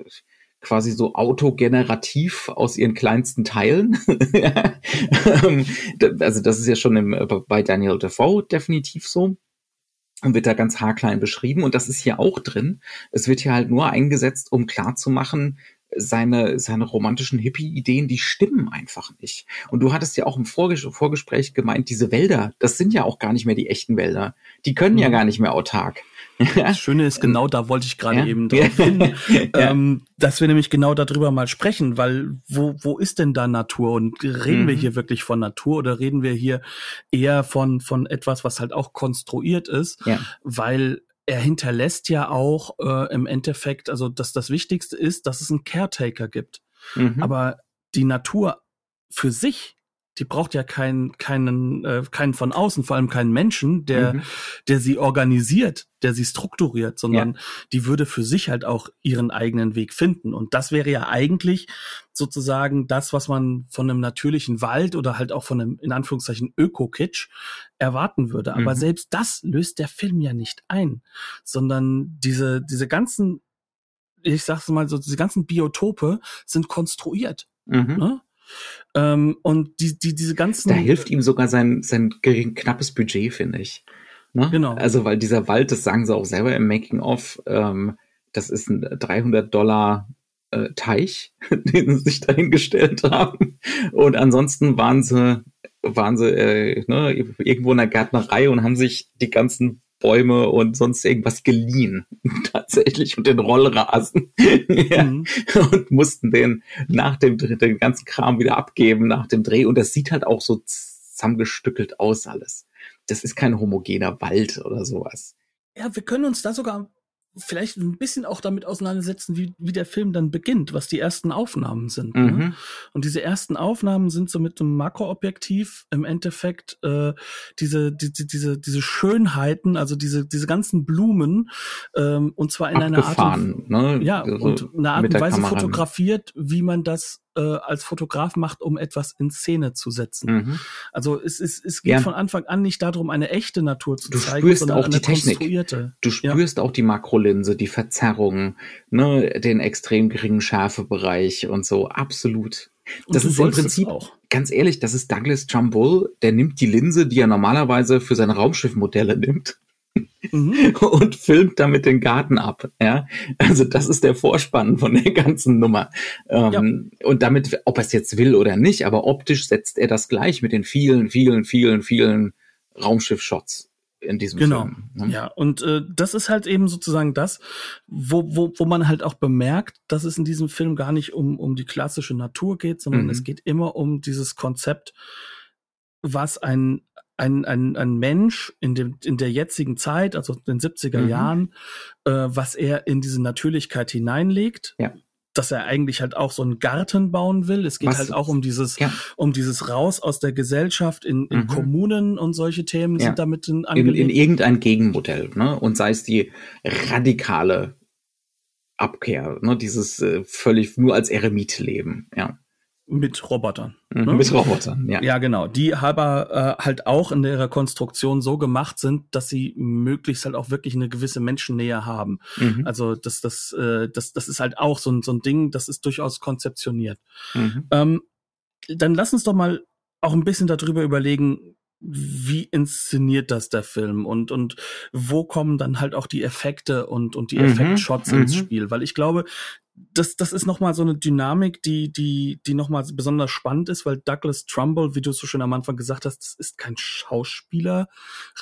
quasi so autogenerativ aus ihren kleinsten Teilen. also das ist ja schon im, bei Daniel Defoe definitiv so wird da ganz haarklein beschrieben. Und das ist hier auch drin. Es wird hier halt nur eingesetzt, um klarzumachen, seine, seine romantischen Hippie-Ideen, die stimmen einfach nicht. Und du hattest ja auch im Vorges Vorgespräch gemeint, diese Wälder, das sind ja auch gar nicht mehr die echten Wälder. Die können mhm. ja gar nicht mehr autark. Das Schöne ist, genau da wollte ich gerade ja. eben drauf hin, ähm, dass wir nämlich genau darüber mal sprechen, weil wo, wo ist denn da Natur? Und reden mhm. wir hier wirklich von Natur oder reden wir hier eher von, von etwas, was halt auch konstruiert ist? Weil er hinterlässt ja auch äh, im Endeffekt, also dass das Wichtigste ist, dass es einen Caretaker gibt. Mhm. Aber die Natur für sich die braucht ja keinen, keinen, äh, keinen von außen, vor allem keinen Menschen, der, mhm. der sie organisiert, der sie strukturiert, sondern ja. die würde für sich halt auch ihren eigenen Weg finden. Und das wäre ja eigentlich sozusagen das, was man von einem natürlichen Wald oder halt auch von einem, in Anführungszeichen, Öko-Kitsch erwarten würde. Aber mhm. selbst das löst der Film ja nicht ein, sondern diese, diese ganzen, ich sag's mal so, diese ganzen Biotope sind konstruiert. Mhm. Ne? Ähm, und die, die, diese ganzen. Da hilft ihm sogar sein, sein gering, knappes Budget, finde ich. Ne? Genau. Also, weil dieser Wald, das sagen sie auch selber im Making-of, ähm, das ist ein 300 Dollar äh, Teich, den sie sich dahingestellt haben. Und ansonsten waren sie, waren sie äh, ne, irgendwo in der Gärtnerei und haben sich die ganzen Bäume und sonst irgendwas geliehen, tatsächlich, und den Rollrasen. ja. mhm. Und mussten den nach dem Dreh, den ganzen Kram wieder abgeben nach dem Dreh. Und das sieht halt auch so zusammengestückelt aus alles. Das ist kein homogener Wald oder sowas. Ja, wir können uns da sogar vielleicht ein bisschen auch damit auseinandersetzen, wie, wie der Film dann beginnt, was die ersten Aufnahmen sind. Ne? Mhm. Ne? Und diese ersten Aufnahmen sind so mit einem Makroobjektiv im Endeffekt äh, diese, die, diese, diese Schönheiten, also diese, diese ganzen Blumen, ähm, und zwar in einer Art und, ne? ja, so und eine Art und Weise Kamera. fotografiert, wie man das äh, als Fotograf macht, um etwas in Szene zu setzen. Mhm. Also es, es, es geht ja. von Anfang an nicht darum, eine echte Natur zu du zeigen, spürst sondern auch die Technik. Du spürst ja. auch die Makrolinse, die Verzerrung, ne, den extrem geringen Schärfebereich und so. Absolut. Das ist im Prinzip, auch. ganz ehrlich, das ist Douglas Trumbull, der nimmt die Linse, die er normalerweise für seine Raumschiffmodelle nimmt, mhm. und filmt damit den Garten ab. Ja, also das ist der Vorspann von der ganzen Nummer. Ähm, ja. Und damit, ob er es jetzt will oder nicht, aber optisch setzt er das gleich mit den vielen, vielen, vielen, vielen Raumschiff-Shots in diesem genau. Film. Ne? Ja, und äh, das ist halt eben sozusagen das, wo, wo, wo man halt auch bemerkt, dass es in diesem Film gar nicht um, um die klassische Natur geht, sondern mhm. es geht immer um dieses Konzept, was ein ein, ein, ein Mensch in, dem, in der jetzigen Zeit, also den 70er mhm. Jahren, äh, was er in diese Natürlichkeit hineinlegt. Ja. Dass er eigentlich halt auch so einen Garten bauen will. Es geht was? halt auch um dieses, ja. um dieses Raus aus der Gesellschaft in, in mhm. Kommunen und solche Themen ja. sind damit in, in, in irgendein Gegenmodell, ne? Und sei es die radikale Abkehr, ne? Dieses äh, völlig nur als Eremit leben, ja. Mit Robotern. Mhm, ne? Mit Robotern, ja. Ja, genau. Die aber äh, halt auch in ihrer Konstruktion so gemacht sind, dass sie möglichst halt auch wirklich eine gewisse Menschennähe haben. Mhm. Also das, das, äh, das, das ist halt auch so ein, so ein Ding, das ist durchaus konzeptioniert. Mhm. Ähm, dann lass uns doch mal auch ein bisschen darüber überlegen, wie inszeniert das der Film und und wo kommen dann halt auch die Effekte und und die mhm. Effektshots mhm. ins Spiel, weil ich glaube, das, das ist nochmal so eine Dynamik, die, die, die nochmal besonders spannend ist, weil Douglas Trumbull, wie du so schön am Anfang gesagt hast, das ist kein Schauspieler,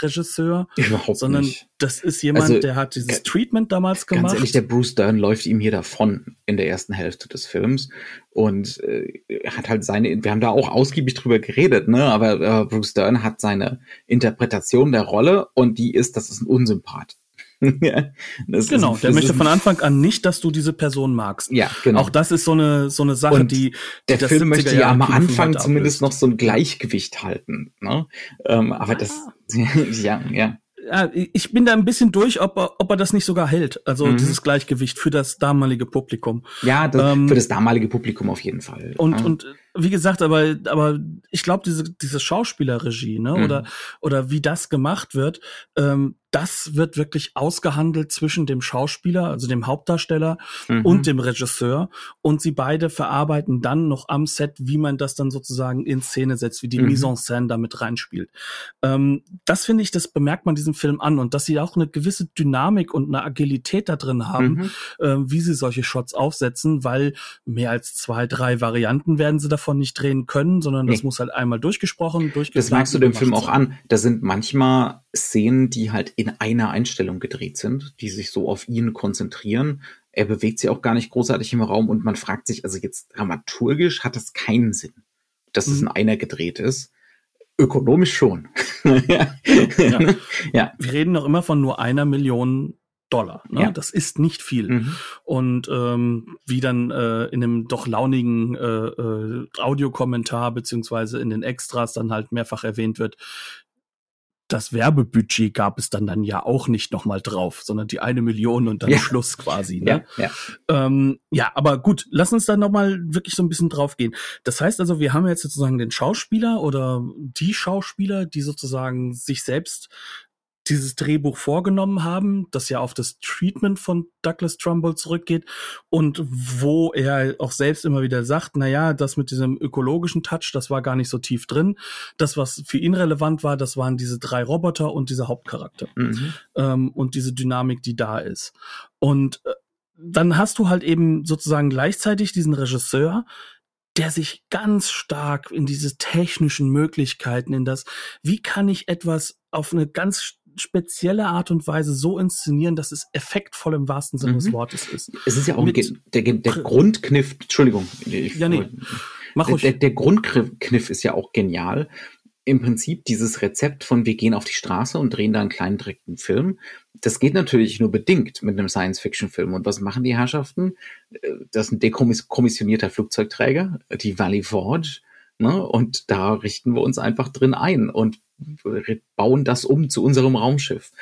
Regisseur, Überhaupt sondern nicht. das ist jemand, also, der hat dieses Treatment damals gemacht. Ganz ehrlich, der Bruce Dern läuft ihm hier davon in der ersten Hälfte des Films und äh, hat halt seine, wir haben da auch ausgiebig drüber geredet, ne, aber äh, Bruce Dern hat seine Interpretation der Rolle und die ist, das ist ein Unsympath. ja, genau, ist, der möchte von Anfang an nicht, dass du diese Person magst. Ja, genau. Auch das ist so eine so eine Sache, und die, die der Film möchte ja am Anfang zumindest noch so ein Gleichgewicht halten. Ne? Ähm, aber ah. das, ja, ja ja, ich bin da ein bisschen durch, ob er, ob er das nicht sogar hält. Also mhm. dieses Gleichgewicht für das damalige Publikum. Ja, das, ähm, für das damalige Publikum auf jeden Fall. Und, ja. und wie gesagt, aber, aber ich glaube, diese, diese Schauspielerregie, ne, mhm. oder, oder wie das gemacht wird, ähm, das wird wirklich ausgehandelt zwischen dem Schauspieler, also dem Hauptdarsteller Mhm. und dem Regisseur. Und sie beide verarbeiten dann noch am Set, wie man das dann sozusagen in Szene setzt, wie die Mhm. Mise en scène damit reinspielt. Ähm, das finde ich, das bemerkt man diesem Film an und dass sie auch eine gewisse Dynamik und eine Agilität da drin haben, Mhm. ähm, wie sie solche Shots aufsetzen, weil mehr als zwei, drei Varianten werden sie davon nicht drehen können, sondern das Nee. muss halt einmal durchgesprochen, durchgeplant. Das merkst du dem Film auch an. Da sind manchmal Szenen, die halt in einer Einstellung gedreht sind, die sich so auf ihn konzentrieren. Er bewegt sich auch gar nicht großartig im Raum und man fragt sich, also jetzt dramaturgisch hat das keinen Sinn, dass es in Mhm. einer gedreht ist. Ökonomisch schon. ja. Ja. ja. Wir reden noch immer von nur einer Million Dollar. Ne? Ja. Das ist nicht viel. Mhm. Und ähm, wie dann äh, in einem doch launigen äh, äh, Audiokommentar beziehungsweise in den Extras dann halt mehrfach erwähnt wird, das Werbebudget gab es dann dann ja auch nicht nochmal drauf, sondern die eine Million und dann Ja. Schluss quasi. Ne? Ja, ja. Ähm, ja, aber gut, lass uns dann nochmal wirklich so ein bisschen drauf gehen. Das heißt also, wir haben jetzt sozusagen den Schauspieler oder die Schauspieler, die sozusagen sich selbst dieses Drehbuch vorgenommen haben, das ja auf das Treatment von Douglas Trumbull zurückgeht und wo er auch selbst immer wieder sagt, na ja, das mit diesem ökologischen Touch, das war gar nicht so tief drin. Das, was für ihn relevant war, das waren diese drei Roboter und dieser Hauptcharakter Mhm. ähm, und diese Dynamik, die da ist. Und äh, dann hast du halt eben sozusagen gleichzeitig diesen Regisseur, der sich ganz stark in diese technischen Möglichkeiten, in das, wie kann ich etwas auf eine ganz spezielle Art und Weise so inszenieren, dass es effektvoll im wahrsten Sinne des Mhm. Wortes ist. Es ist ja auch Mit- der, der Grundkniff, Entschuldigung. Ich, Ja, nee. Mach der, der, der Grundkniff ist ja auch genial. Im Prinzip dieses Rezept von wir gehen auf die Straße und drehen da einen kleinen direkten Film. Das geht natürlich nur bedingt mit einem Science-Fiction-Film. Und was machen die Herrschaften? Äh, Das ist ein dekommissionierter Flugzeugträger, die Valley Forge. Ne? Und da richten wir uns einfach drin ein und bauen das um zu unserem Raumschiff.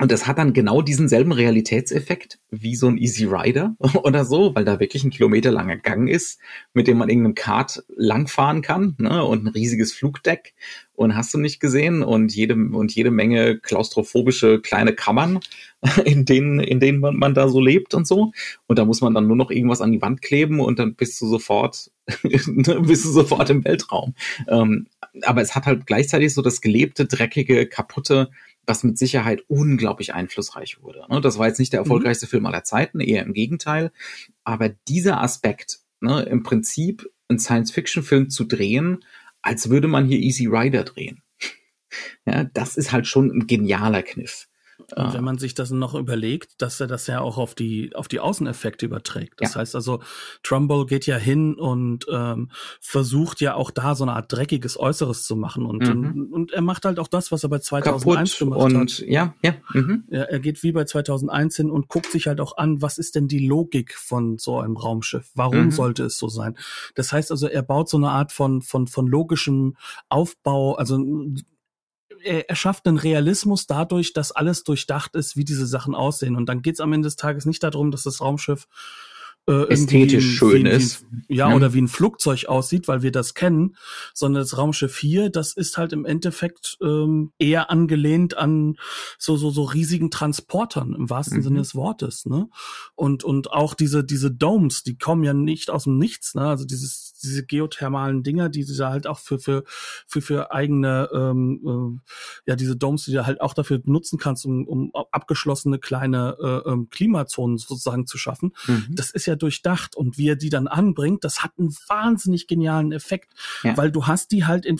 Und das hat dann genau diesen selben Realitätseffekt wie so ein Easy Rider oder so, weil da wirklich ein kilometerlanger Gang ist, mit dem man irgendeinem Kart langfahren kann, ne? Und ein riesiges Flugdeck und hast du nicht gesehen und jede und jede Menge klaustrophobische kleine Kammern, in denen in denen man, man da so lebt und so. Und da muss man dann nur noch irgendwas an die Wand kleben und dann bist du sofort bist du sofort im Weltraum. Ähm, aber es hat halt gleichzeitig so das gelebte, dreckige, kaputte was mit Sicherheit unglaublich einflussreich wurde. Ne, Das war jetzt nicht der erfolgreichste Film aller Zeiten, eher im Gegenteil. Aber dieser Aspekt, ne, im Prinzip einen Science-Fiction-Film zu drehen, als würde man hier Easy Rider drehen. Ja, das ist halt schon ein genialer Kniff. Und wenn man sich das noch überlegt, dass er das ja auch auf die auf die Außeneffekte überträgt. Das Ja. heißt also, Trumbull geht ja hin und ähm, versucht ja auch da so eine Art dreckiges Äußeres zu machen und Mhm. und, und er macht halt auch das, was er bei 2001 Kaputt gemacht und hat. ja, ja. Mhm. Ja, er geht wie bei 2001 hin und guckt sich halt auch an, was ist denn die Logik von so einem Raumschiff? Warum Mhm. sollte es so sein? Das heißt also, er baut so eine Art von von von logischem Aufbau, also er, er schafft einen Realismus dadurch, dass alles durchdacht ist, wie diese Sachen aussehen. Und dann geht es am Ende des Tages nicht darum, dass das Raumschiff äh, Ästhetisch ein- schön wie ein- wie ist. Ja, Ja. oder wie ein Flugzeug aussieht, weil wir das kennen, sondern das Raumschiff hier, das ist halt im Endeffekt ähm, eher angelehnt an so so so riesigen Transportern im wahrsten Mhm. Sinne des Wortes, ne? Und und auch diese diese Domes, die kommen ja nicht aus dem Nichts, ne? Also dieses diese geothermalen Dinger, die du da halt auch für für für für eigene ähm, äh, ja diese Domes, die du halt auch dafür benutzen kannst, um, um abgeschlossene kleine äh, ähm, Klimazonen sozusagen zu schaffen Mhm. das ist ja durchdacht und wie er die dann anbringt, das hat einen wahnsinnig genialen Effekt, Ja. weil du hast die halt in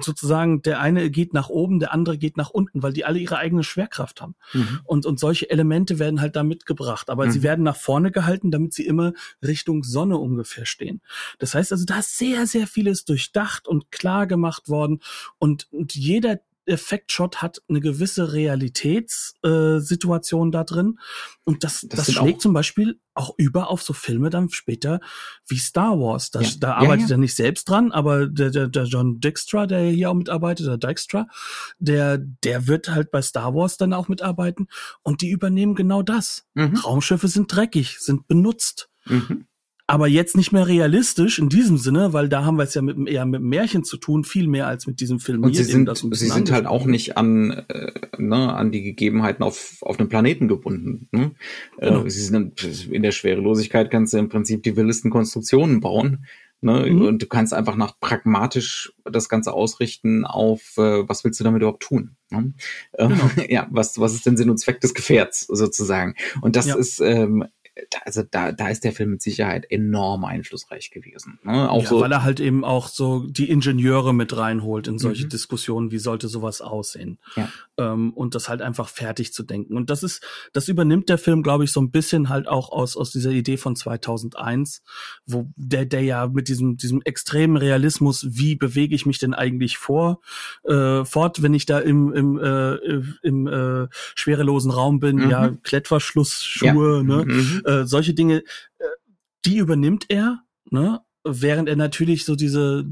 sozusagen der eine geht nach oben, der andere geht nach unten, weil die alle ihre eigene Schwerkraft haben. Mhm. Und, und solche Elemente werden halt da mitgebracht, aber Mhm. sie werden nach vorne gehalten, damit sie immer Richtung Sonne ungefähr stehen. Das heißt also, da ist sehr, sehr vieles durchdacht und klar gemacht worden und, und jeder Effektshot hat eine gewisse Realitätssituation äh, da drin. Und das, Das das, schlägt zum Beispiel auch über auf so Filme dann später wie Star Wars. Da, Ja. da Ja, arbeitet ja. er nicht selbst dran, aber der, der, der John Dijkstra, der hier auch mitarbeitet, der Dijkstra, der, der wird halt bei Star Wars dann auch mitarbeiten und die übernehmen genau das. Mhm. Raumschiffe sind dreckig, sind benutzt. Mhm. Aber jetzt nicht mehr realistisch in diesem Sinne, weil da haben wir es ja mit, eher mit Märchen zu tun, viel mehr als mit diesem Film. Und sie sind, sie sind halt auch nicht an, äh, ne, an die Gegebenheiten auf, auf einem Planeten gebunden. Ne? Äh, genau. Äh, sie sind in der Schwerelosigkeit kannst du im Prinzip die wildesten Konstruktionen bauen. Ne? Mhm. Und du kannst einfach nach pragmatisch das Ganze ausrichten auf, äh, was willst du damit überhaupt tun? Ne? Genau. ja, was, was ist denn Sinn und Zweck des Gefährts sozusagen? Und das ja. ist ähm, also da, da ist der Film mit Sicherheit enorm einflussreich gewesen. Ne? Auch ja, so, weil er halt eben auch so die Ingenieure mit reinholt in solche mhm. Diskussionen, wie sollte sowas aussehen. Ja. Ähm, und das halt einfach fertig zu denken. Und das ist, das übernimmt der Film, glaube ich, so ein bisschen halt auch aus, aus dieser Idee von 2001, wo der, der ja mit diesem, diesem extremen Realismus, wie bewege ich mich denn eigentlich vor, äh, fort, wenn ich da im, im, äh, im äh, schwerelosen Raum bin, mhm. ja, Klettverschlussschuhe, ja. ne? Mhm äh, solche Dinge, äh, die übernimmt er, ne? während er natürlich so diese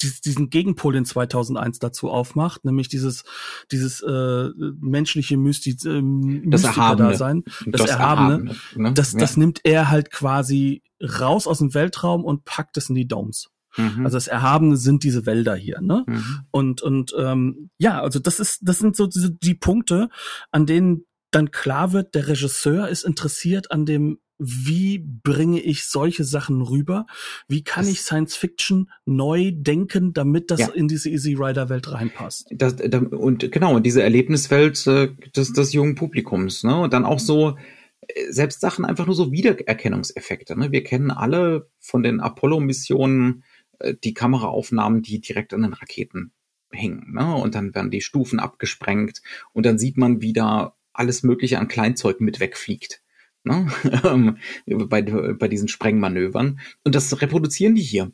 diesen Gegenpol in 2001 dazu aufmacht, nämlich dieses dieses äh, menschliche Mysti äh, das Erhabene. Dasein, das, das Erhabene, Erhabene ne? das, ja. das nimmt er halt quasi raus aus dem Weltraum und packt es in die Domes. Mhm. Also das Erhabene sind diese Wälder hier, ne? Mhm. Und und ähm, ja, also das ist das sind so diese die Punkte, an denen dann klar wird, der Regisseur ist interessiert an dem, wie bringe ich solche Sachen rüber? Wie kann das ich Science Fiction neu denken, damit das ja. in diese Easy Rider Welt reinpasst? Das, da, und genau, diese Erlebniswelt äh, des, des jungen Publikums, ne? Und dann auch so, äh, selbst Sachen einfach nur so Wiedererkennungseffekte. Ne? Wir kennen alle von den Apollo-Missionen äh, die Kameraaufnahmen, die direkt an den Raketen hingen. Ne? Und dann werden die Stufen abgesprengt und dann sieht man wieder alles Mögliche an Kleinzeug mit wegfliegt. Ne? bei, bei diesen Sprengmanövern. Und das reproduzieren die hier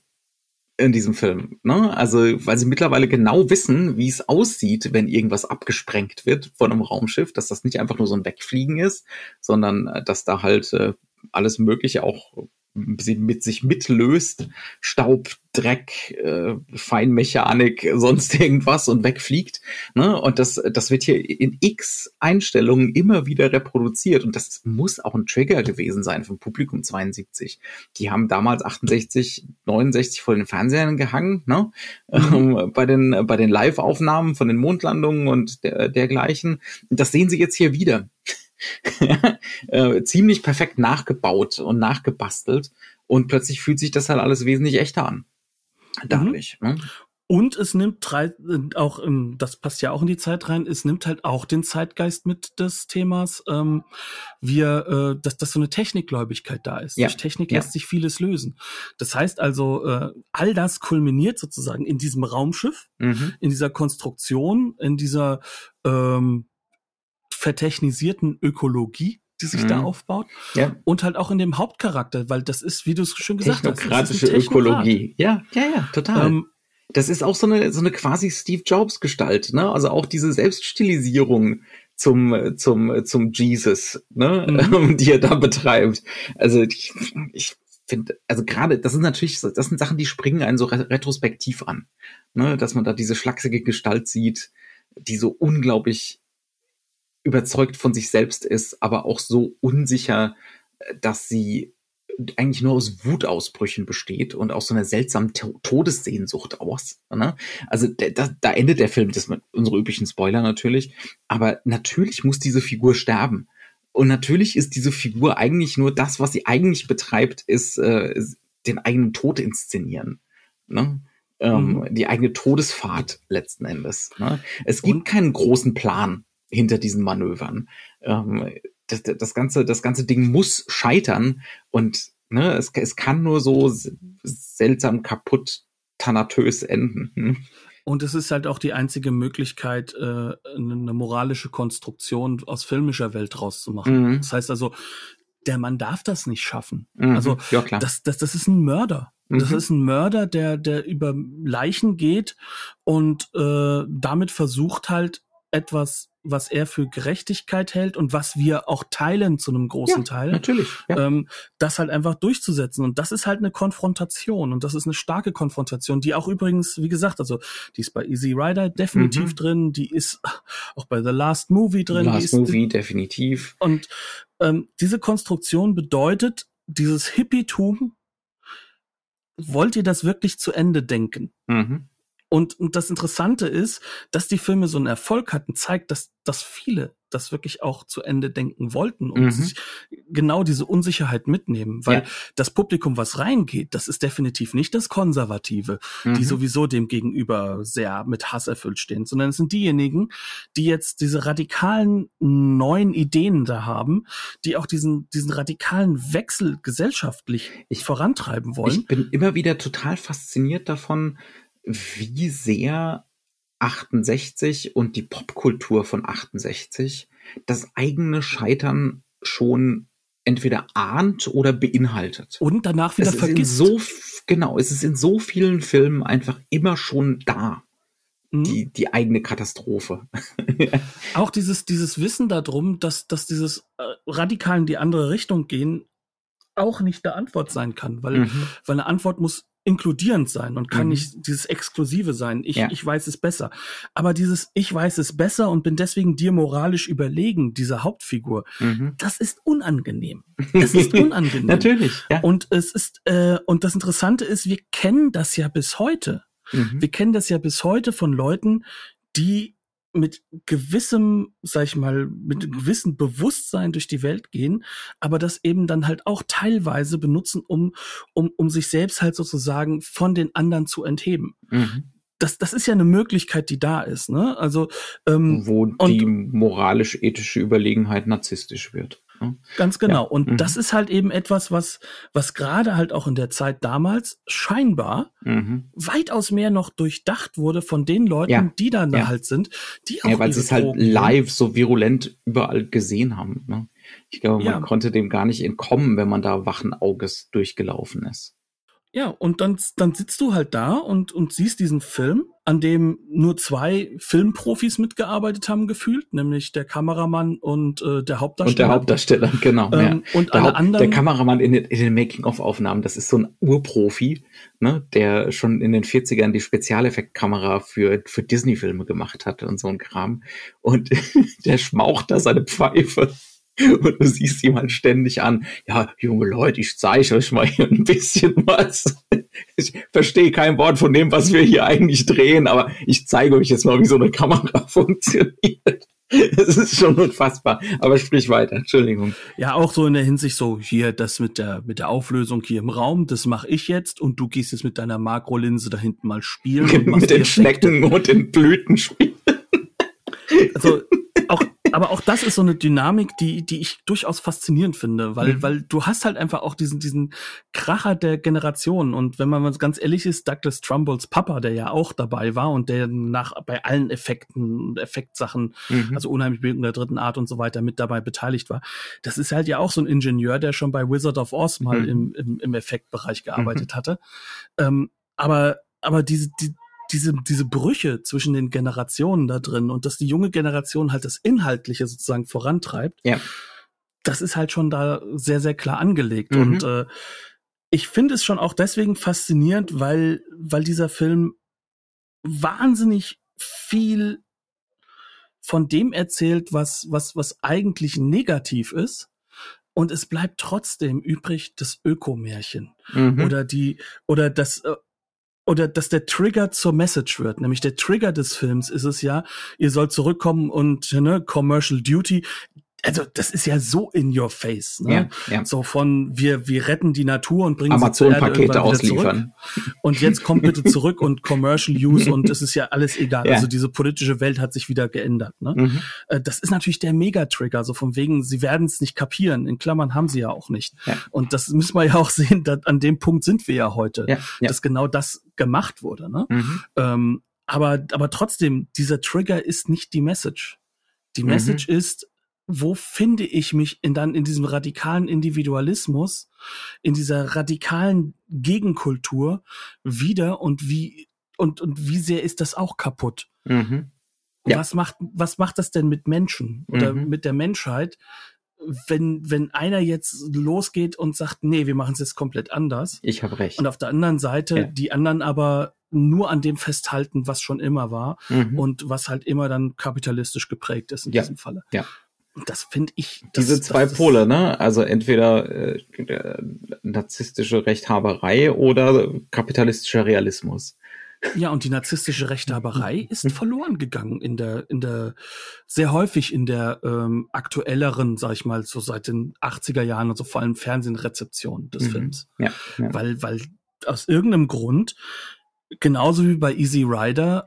in diesem Film. Ne? Also, weil sie mittlerweile genau wissen, wie es aussieht, wenn irgendwas abgesprengt wird von einem Raumschiff, dass das nicht einfach nur so ein Wegfliegen ist, sondern äh, dass da halt äh, alles Mögliche auch mit sich mitlöst, Staub, Dreck, äh, Feinmechanik, sonst irgendwas und wegfliegt. Ne? Und das, das wird hier in x Einstellungen immer wieder reproduziert. Und das muss auch ein Trigger gewesen sein vom Publikum 72. Die haben damals 68, 69 vor den Fernsehern gehangen, ne? Mhm. Ähm, bei den, bei den Live-Aufnahmen von den Mondlandungen und der, dergleichen. Das sehen sie jetzt hier wieder. äh, ziemlich perfekt nachgebaut und nachgebastelt. Und plötzlich fühlt sich das halt alles wesentlich echter an. Dadurch. Mhm. Ne? Und es nimmt drei, auch, das passt ja auch in die Zeit rein, es nimmt halt auch den Zeitgeist mit des Themas, ähm, wir, äh, dass, dass so eine Technikgläubigkeit da ist. Ja. Durch Technik ja. lässt sich vieles lösen. Das heißt also, äh, all das kulminiert sozusagen in diesem Raumschiff, mhm. in dieser Konstruktion, in dieser ähm, vertechnisierten Ökologie, die sich mhm. da aufbaut. Ja. Und halt auch in dem Hauptcharakter, weil das ist, wie du es schon gesagt hast. Technokratische Ökologie. Ja, ja, ja, total. Ähm, das ist auch so eine, so eine quasi Steve Jobs Gestalt, ne? Also auch diese Selbststilisierung zum, zum, zum Jesus, ne? Mhm. die er da betreibt. Also ich, ich finde, also gerade, das sind natürlich, das sind Sachen, die springen einen so retrospektiv an, ne? Dass man da diese schlachsige Gestalt sieht, die so unglaublich überzeugt von sich selbst ist, aber auch so unsicher, äh, dass sie eigentlich nur aus Wutausbrüchen besteht und aus so einer seltsamen Todessehnsucht aus. Ne? Also da, da endet der Film, das mit unsere üblichen Spoiler natürlich, aber natürlich muss diese Figur sterben. Und natürlich ist diese Figur eigentlich nur das, was sie eigentlich betreibt, ist äh, den eigenen Tod inszenieren. Ne? Ähm, mhm. Die eigene Todesfahrt letzten Endes. Ne? Es gibt und keinen großen Plan hinter diesen Manövern. Ähm, das, das, ganze, das ganze Ding muss scheitern und ne, es, es kann nur so seltsam kaputt tanatös enden. Hm? Und es ist halt auch die einzige Möglichkeit, äh, eine moralische Konstruktion aus filmischer Welt rauszumachen. Mhm. Das heißt also, der Mann darf das nicht schaffen. Mhm. Also ja, klar. Das, das, das ist ein Mörder. Mhm. Das ist ein Mörder, der, der über Leichen geht und äh, damit versucht halt etwas was er für Gerechtigkeit hält und was wir auch teilen zu einem großen ja, Teil. Natürlich. Ja. Ähm, das halt einfach durchzusetzen. Und das ist halt eine Konfrontation. Und das ist eine starke Konfrontation, die auch übrigens, wie gesagt, also die ist bei Easy Rider definitiv mhm. drin, die ist auch bei The Last Movie drin. Last Movie, definitiv. Und ähm, diese Konstruktion bedeutet, dieses Hippietum wollt ihr das wirklich zu Ende denken? Mhm. Und, und das Interessante ist, dass die Filme so einen Erfolg hatten, zeigt, dass, dass viele das wirklich auch zu Ende denken wollten und Mhm. sich genau diese Unsicherheit mitnehmen. Weil Ja. das Publikum, was reingeht, das ist definitiv nicht das Konservative, die Mhm. sowieso dem gegenüber sehr mit Hass erfüllt stehen, sondern es sind diejenigen, die jetzt diese radikalen neuen Ideen da haben, die auch diesen, diesen radikalen Wechsel gesellschaftlich Ich- vorantreiben wollen. Ich bin immer wieder total fasziniert davon, wie sehr 68 und die Popkultur von 68 das eigene Scheitern schon entweder ahnt oder beinhaltet. und danach wieder es vergisst. so genau, es ist in so vielen Filmen einfach immer schon da, Mhm. die die eigene Katastrophe. auch dieses, dieses Wissen darum, dass, dass dieses äh, radikal in die andere Richtung gehen auch nicht eine Antwort sein kann, weil, Mhm. weil eine Antwort muss inkludierend sein und kann Mhm. nicht dieses Exklusive sein. Ich, Ja. ich weiß es besser. Aber dieses Ich weiß es besser und bin deswegen dir moralisch überlegen, diese Hauptfigur, Mhm. das ist unangenehm. Das ist unangenehm. Natürlich, ja. Und es ist, äh, und das Interessante ist, wir kennen das ja bis heute. Mhm. Wir kennen das ja bis heute von Leuten, die mit gewissem, sag ich mal, mit einem gewissen Bewusstsein durch die Welt gehen, aber das eben dann halt auch teilweise benutzen, um, um, um sich selbst halt sozusagen von den anderen zu entheben. Mhm. Das, das ist ja eine Möglichkeit, die da ist, ne? Also, ähm, Wo die moralisch-ethische Überlegenheit narzisstisch wird. Ne? Ganz genau. Ja. Und Mhm. das ist halt eben etwas, was, was gerade halt auch in der Zeit damals scheinbar Mhm. weitaus mehr noch durchdacht wurde von den Leuten, Ja. die dann da Ja. halt sind, die auch Ja, weil sie es halt live so virulent überall gesehen haben. Ne? Ich glaube, man konnte dem gar nicht entkommen, wenn man da wachen Auges durchgelaufen ist. Ja, und dann, dann sitzt du halt da und, und siehst diesen Film, an dem nur zwei Filmprofis mitgearbeitet haben, gefühlt, nämlich der Kameramann und äh, der Hauptdarsteller. Und der Hauptdarsteller, genau. ja. Ähm, Und Der, alle Haupt, der anderen. Kameramann in den, in den Making-of-Aufnahmen, das ist so ein Urprofi, ne, der schon in den 40ern die Spezialeffektkamera für, für Disney-Filme gemacht hat und so ein Kram. Und der schmaucht da seine Pfeife. Und du siehst ihm halt ständig an, ja, junge Leute, ich zeige euch mal hier ein bisschen was. Ich verstehe kein Wort von dem, was wir hier eigentlich drehen, aber ich zeige euch jetzt mal, wie so eine Kamera funktioniert. Es ist schon unfassbar. Aber sprich weiter, Entschuldigung. Ja, auch so in der Hinsicht so, hier, das mit der, mit der Auflösung hier im Raum, das mache ich jetzt und du gehst jetzt mit deiner Makrolinse da hinten mal spielen mit den. Schnecken und den Blüten spielen. Also auch, aber auch das ist so eine Dynamik, die, die ich durchaus faszinierend finde, weil, Mhm. weil du hast halt einfach auch diesen, diesen Kracher der Generation. Und wenn man mal ganz ehrlich ist, Douglas Trumbolls Papa, der ja auch dabei war und der nach, bei allen Effekten und Effektsachen, Mhm. also unheimlich Bildung der dritten Art und so weiter mit dabei beteiligt war. Das ist halt ja auch so ein Ingenieur, der schon bei Wizard of Oz mal Mhm. im, im, im Effektbereich gearbeitet hatte. Ähm, aber, aber diese, die, diese, diese Brüche zwischen den Generationen da drin und dass die junge Generation halt das Inhaltliche sozusagen vorantreibt, Ja. das ist halt schon da sehr, sehr klar angelegt. Mhm. Und äh, ich finde es schon auch deswegen faszinierend, weil, weil dieser Film wahnsinnig viel von dem erzählt, was, was, was eigentlich negativ ist. Und es bleibt trotzdem übrig das Ökomärchen Mhm. oder die oder das äh, oder dass der Trigger zur Message wird, nämlich der Trigger des Films ist es ja, ihr sollt zurückkommen und ne, Commercial Duty. Also das ist ja so in your face. Ne? ja, ja. So von wir wir retten die Natur und bringen Amazon-Pakete ausliefern. Zurück. Und jetzt kommt bitte zurück und Commercial Use und es ist ja alles egal. Ja. Also diese politische Welt hat sich wieder geändert. Ne? Mhm. Äh, Das ist natürlich der Mega-Trigger, so von wegen, sie werden es nicht kapieren. In Klammern haben sie ja auch nicht. Und das müssen wir ja auch sehen, an dem Punkt sind wir ja heute, Ja, dass genau das gemacht wurde. Ne? Mhm. Ähm, aber, aber trotzdem, dieser Trigger ist nicht die Message. Die Mhm. Message ist, wo finde ich mich in dann in diesem radikalen Individualismus, in dieser radikalen Gegenkultur wieder und wie und und wie sehr ist das auch kaputt? Mhm. Ja. Was macht was macht das denn mit Menschen oder Mhm. mit der Menschheit, wenn wenn einer jetzt losgeht und sagt, nee, wir machen es jetzt komplett anders Ich habe recht. und auf der anderen Seite Ja. die anderen aber nur an dem festhalten, was schon immer war Mhm. und was halt immer dann kapitalistisch geprägt ist in Ja. diesem Falle. Ja. Das finde ich. Das, Diese zwei Pole, ne? Also entweder äh, narzisstische Rechthaberei oder kapitalistischer Realismus. Ja, und die narzisstische Rechthaberei ist verloren gegangen in der, in der, sehr häufig in der ähm, aktuelleren, sag ich mal, so seit den 80er Jahren und so vor allem Fernsehenrezeption des mhm. Films. Ja, ja. Weil, weil aus irgendeinem Grund, genauso wie bei Easy Rider,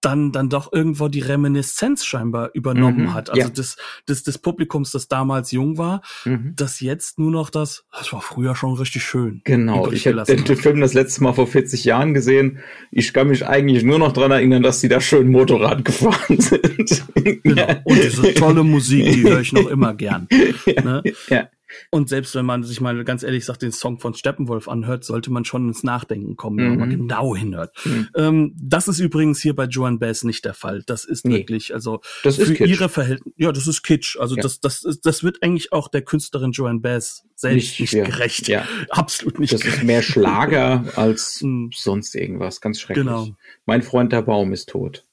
dann, dann doch irgendwo die Reminiszenz scheinbar übernommen mhm, hat. Also ja. des, des, des Publikums, das damals jung war, mhm. das jetzt nur noch das, das war früher schon richtig schön. Genau, ich habe den, den, Film das letzte Mal vor 40 Jahren gesehen. Ich kann mich eigentlich nur noch dran erinnern, dass die da schön Motorrad gefahren sind. Genau. Und diese tolle Musik, die höre ich noch immer gern. Ja, ne? ja. Und selbst wenn man sich mal ganz ehrlich sagt, den Song von Steppenwolf anhört, sollte man schon ins Nachdenken kommen, mhm. wenn man mhm. genau hinhört. Mhm. Ähm, das ist übrigens hier bei Joan Bass nicht der Fall. Das ist nee. wirklich, also das für ihre Verhältnisse, ja, das ist Kitsch. Also ja. das, das, ist, das wird eigentlich auch der Künstlerin Joan Bass selbst nicht, nicht gerecht. Ja. Absolut nicht. Das gerecht. ist mehr Schlager als mhm. sonst irgendwas. Ganz schrecklich. Genau. Mein Freund der Baum ist tot.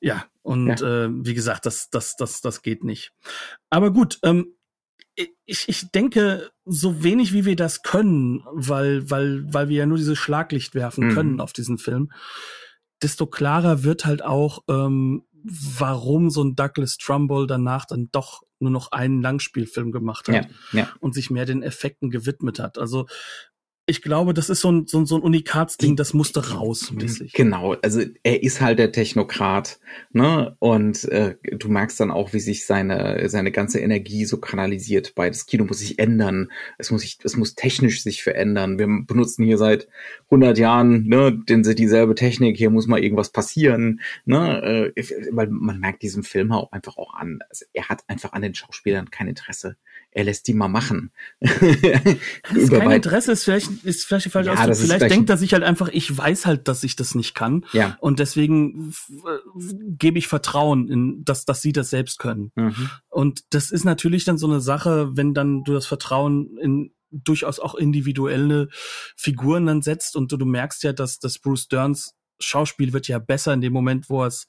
Ja, und ja. Äh, wie gesagt, das, das, das, das geht nicht. Aber gut, ähm, ich, ich denke, so wenig wie wir das können, weil, weil, weil wir ja nur dieses Schlaglicht werfen mhm. können auf diesen Film, desto klarer wird halt auch, ähm, warum so ein Douglas Trumbull danach dann doch nur noch einen Langspielfilm gemacht hat ja, ja. und sich mehr den Effekten gewidmet hat. Also ich glaube, das ist so ein, so ein, so ein Unikatsding, das musste raus. Mäßig. Genau, also er ist halt der Technokrat, ne? Und äh, du merkst dann auch, wie sich seine seine ganze Energie so kanalisiert bei das Kino muss sich ändern, es muss sich, es muss technisch sich verändern. Wir benutzen hier seit 100 Jahren, ne, den dieselbe Technik. Hier muss mal irgendwas passieren, ne? Äh, weil man merkt diesem Film auch einfach auch an, also er hat einfach an den Schauspielern kein Interesse. Er lässt die mal machen. kein Interesse ist vielleicht ist vielleicht falsch ja, Ausdruck. Vielleicht, denkt er sich halt einfach, ich weiß halt, dass ich das nicht kann. Ja. Und deswegen gebe ich Vertrauen in, dass, dass sie das selbst können. Mhm. Und das ist natürlich dann so eine Sache, wenn dann du das Vertrauen in durchaus auch individuelle Figuren dann setzt und du, du merkst ja, dass, dass Bruce Derns Schauspiel wird ja besser in dem Moment, wo es,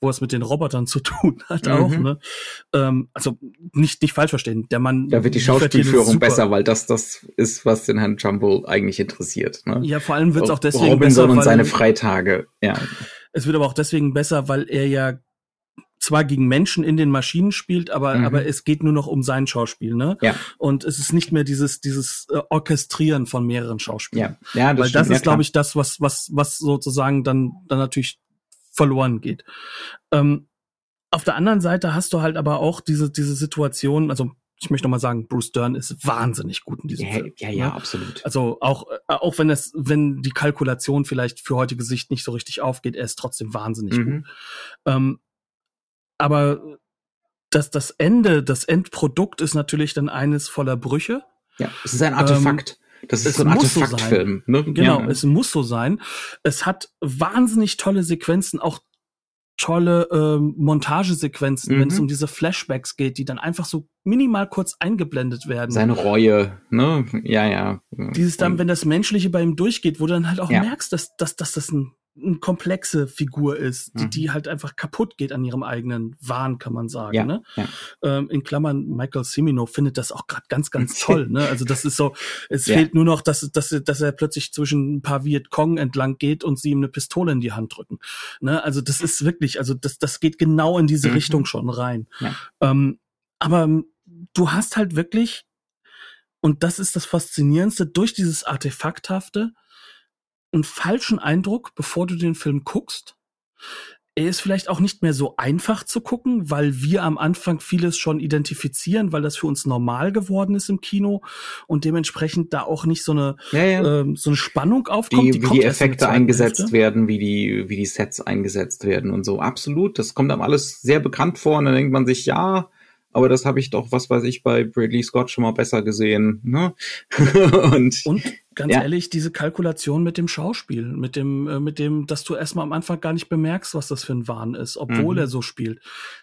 wo es mit den Robotern zu tun hat mhm. auch. Ne? Ähm, also nicht nicht falsch verstehen. Der Mann. Da wird die Schauspielführung besser, weil das das ist, was den Herrn Jumbo eigentlich interessiert. Ne? Ja, vor allem wird es auch deswegen Robinson besser, und seine Freitage. Ja. Es wird aber auch deswegen besser, weil er ja zwar gegen Menschen in den Maschinen spielt, aber mhm. aber es geht nur noch um sein Schauspiel, ne? Ja. Und es ist nicht mehr dieses dieses äh, Orchestrieren von mehreren Schauspielern. Ja, ja das Weil das ist, ja, glaube ich, das, was was was sozusagen dann dann natürlich verloren geht. Ähm, auf der anderen Seite hast du halt aber auch diese diese Situation, also ich möchte noch mal sagen, Bruce Dern ist wahnsinnig gut in diesem ja, Film. Ja, ja, ne? absolut. Also auch äh, auch wenn es wenn die Kalkulation vielleicht für heutige Sicht nicht so richtig aufgeht, er ist trotzdem wahnsinnig mhm. gut. Ähm, aber das, das Ende, das Endprodukt ist natürlich dann eines voller Brüche. Ja, es ist ein Artefakt. Ähm, das ist so ein Artefaktfilm. So ne? Genau, ja. es muss so sein. Es hat wahnsinnig tolle Sequenzen, auch tolle ähm, Montagesequenzen, mhm. wenn es um diese Flashbacks geht, die dann einfach so minimal kurz eingeblendet werden. Seine Reue, ne? Ja, ja. Dieses dann, wenn das Menschliche bei ihm durchgeht, wo du dann halt auch ja. merkst, dass, dass, dass das ein eine komplexe Figur ist, die, mhm. die halt einfach kaputt geht an ihrem eigenen Wahn, kann man sagen. Ja, ne? Ja. Ähm, in Klammern, Michael Cimino findet das auch gerade ganz, ganz toll. ne? Also das ist so, es ja. fehlt nur noch, dass, dass, dass er plötzlich zwischen ein paar Vietcong entlang geht und sie ihm eine Pistole in die Hand drücken. Ne? Also das ist wirklich, also das, das geht genau in diese mhm. Richtung schon rein. Ähm, aber du hast halt wirklich, und das ist das Faszinierendste, durch dieses Artefakthafte, einen falschen Eindruck, bevor du den Film guckst. Er ist vielleicht auch nicht mehr so einfach zu gucken, weil wir am Anfang vieles schon identifizieren, weil das für uns normal geworden ist im Kino und dementsprechend da auch nicht so eine, ja, ja. Ähm, so eine Spannung aufkommt. Die, die wie die Effekte eingesetzt Hälfte. werden, wie die, wie die Sets eingesetzt werden und so. Absolut. Das kommt einem alles sehr bekannt vor und dann denkt man sich, ja, aber das habe ich doch, was weiß ich, bei Bradley Scott schon mal besser gesehen. Ne? und, und ganz ja. ehrlich, diese Kalkulation mit dem Schauspiel, mit dem, äh, mit dem, dass du erstmal am Anfang gar nicht bemerkst, was das für ein Wahn ist, obwohl mhm. er so spielt,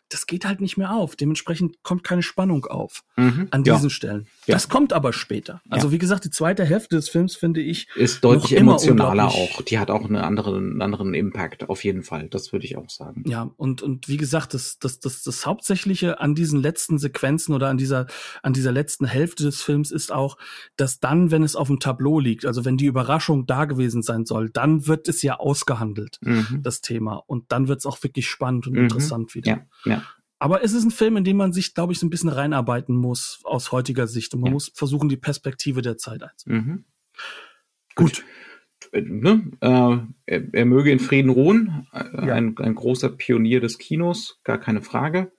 das geht halt nicht mehr auf. Dementsprechend kommt keine Spannung auf mhm. an diesen ja. Stellen. Ja. Das kommt aber später. Also wie gesagt, die zweite Hälfte des Films finde ich ist deutlich emotionaler auch. Die hat auch eine andere, einen anderen Impact auf jeden Fall. Das würde ich auch sagen. Ja und und wie gesagt, das das das das Hauptsächliche an diesen letzten Sequenzen oder an dieser an dieser letzten Hälfte des Films ist auch, dass dann, wenn es auf dem Tableau liegt, also wenn die Überraschung da gewesen sein soll, dann wird es ja ausgehandelt, mhm. das Thema. Und dann wird es auch wirklich spannend und mhm. interessant wieder. Ja, ja. Aber es ist ein Film, in dem man sich, glaube ich, so ein bisschen reinarbeiten muss aus heutiger Sicht. Und man ja. muss versuchen, die Perspektive der Zeit einzunehmen. Mhm. Gut. Äh, ne? Äh, er, er, möge in Frieden ruhen. Ein, ein großer Pionier des Kinos, gar keine Frage.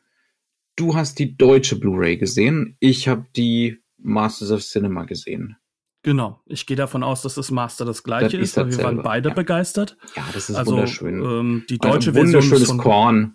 Du hast die deutsche Blu-ray gesehen. Ich habe die Masters of Cinema gesehen. Genau. Ich gehe davon aus, dass das Master das gleiche das ist, weil wir waren beide ja. begeistert. Ja, das ist also, wunderschön. Ähm, die deutsche also Version ist von Korn.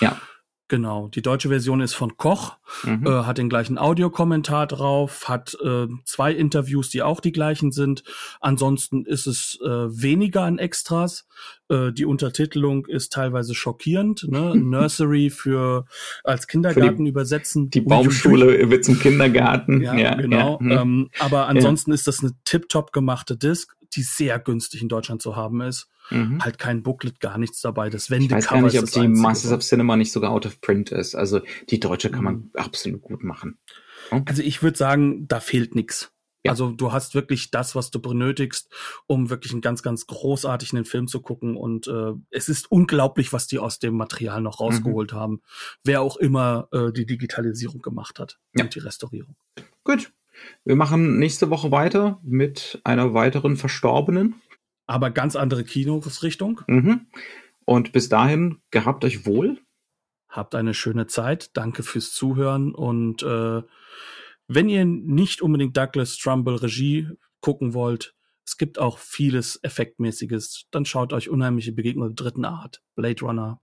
Ja. Genau, die deutsche Version ist von Koch, mhm. äh, hat den gleichen Audiokommentar drauf, hat äh, zwei Interviews, die auch die gleichen sind. Ansonsten ist es äh, weniger an Extras. Äh, die Untertitelung ist teilweise schockierend. Ne? Nursery für als Kindergarten für die, übersetzen. Die Baumschule wird zum Kindergarten. Ja, ja genau. Ja. Ähm, aber ansonsten ja. ist das eine tiptop gemachte Disc, die sehr günstig in Deutschland zu haben ist. Mhm. Halt kein Booklet, gar nichts dabei. Das Wendecover Ich weiß gar nicht, ob die Einzige. Masters of Cinema nicht sogar out of print ist. Also die deutsche kann man mhm. absolut gut machen. Hm? Also ich würde sagen, da fehlt nichts. Ja. Also du hast wirklich das, was du benötigst, um wirklich einen ganz, ganz großartigen Film zu gucken. Und äh, es ist unglaublich, was die aus dem Material noch mhm. rausgeholt mhm. haben. Wer auch immer äh, die Digitalisierung gemacht hat ja. und die Restaurierung. Gut. Wir machen nächste Woche weiter mit einer weiteren Verstorbenen aber ganz andere Kinosrichtung. Mhm. Und bis dahin, gehabt euch wohl. Habt eine schöne Zeit. Danke fürs Zuhören. Und äh, wenn ihr nicht unbedingt Douglas Trumbull Regie gucken wollt, es gibt auch vieles Effektmäßiges. Dann schaut euch Unheimliche Begegnung der dritten Art, Blade Runner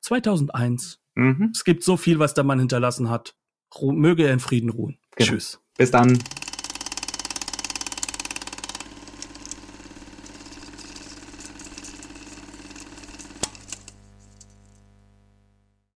2001. Mhm. Es gibt so viel, was der Mann hinterlassen hat. Ru möge er in Frieden ruhen. Genau. Tschüss. Bis dann.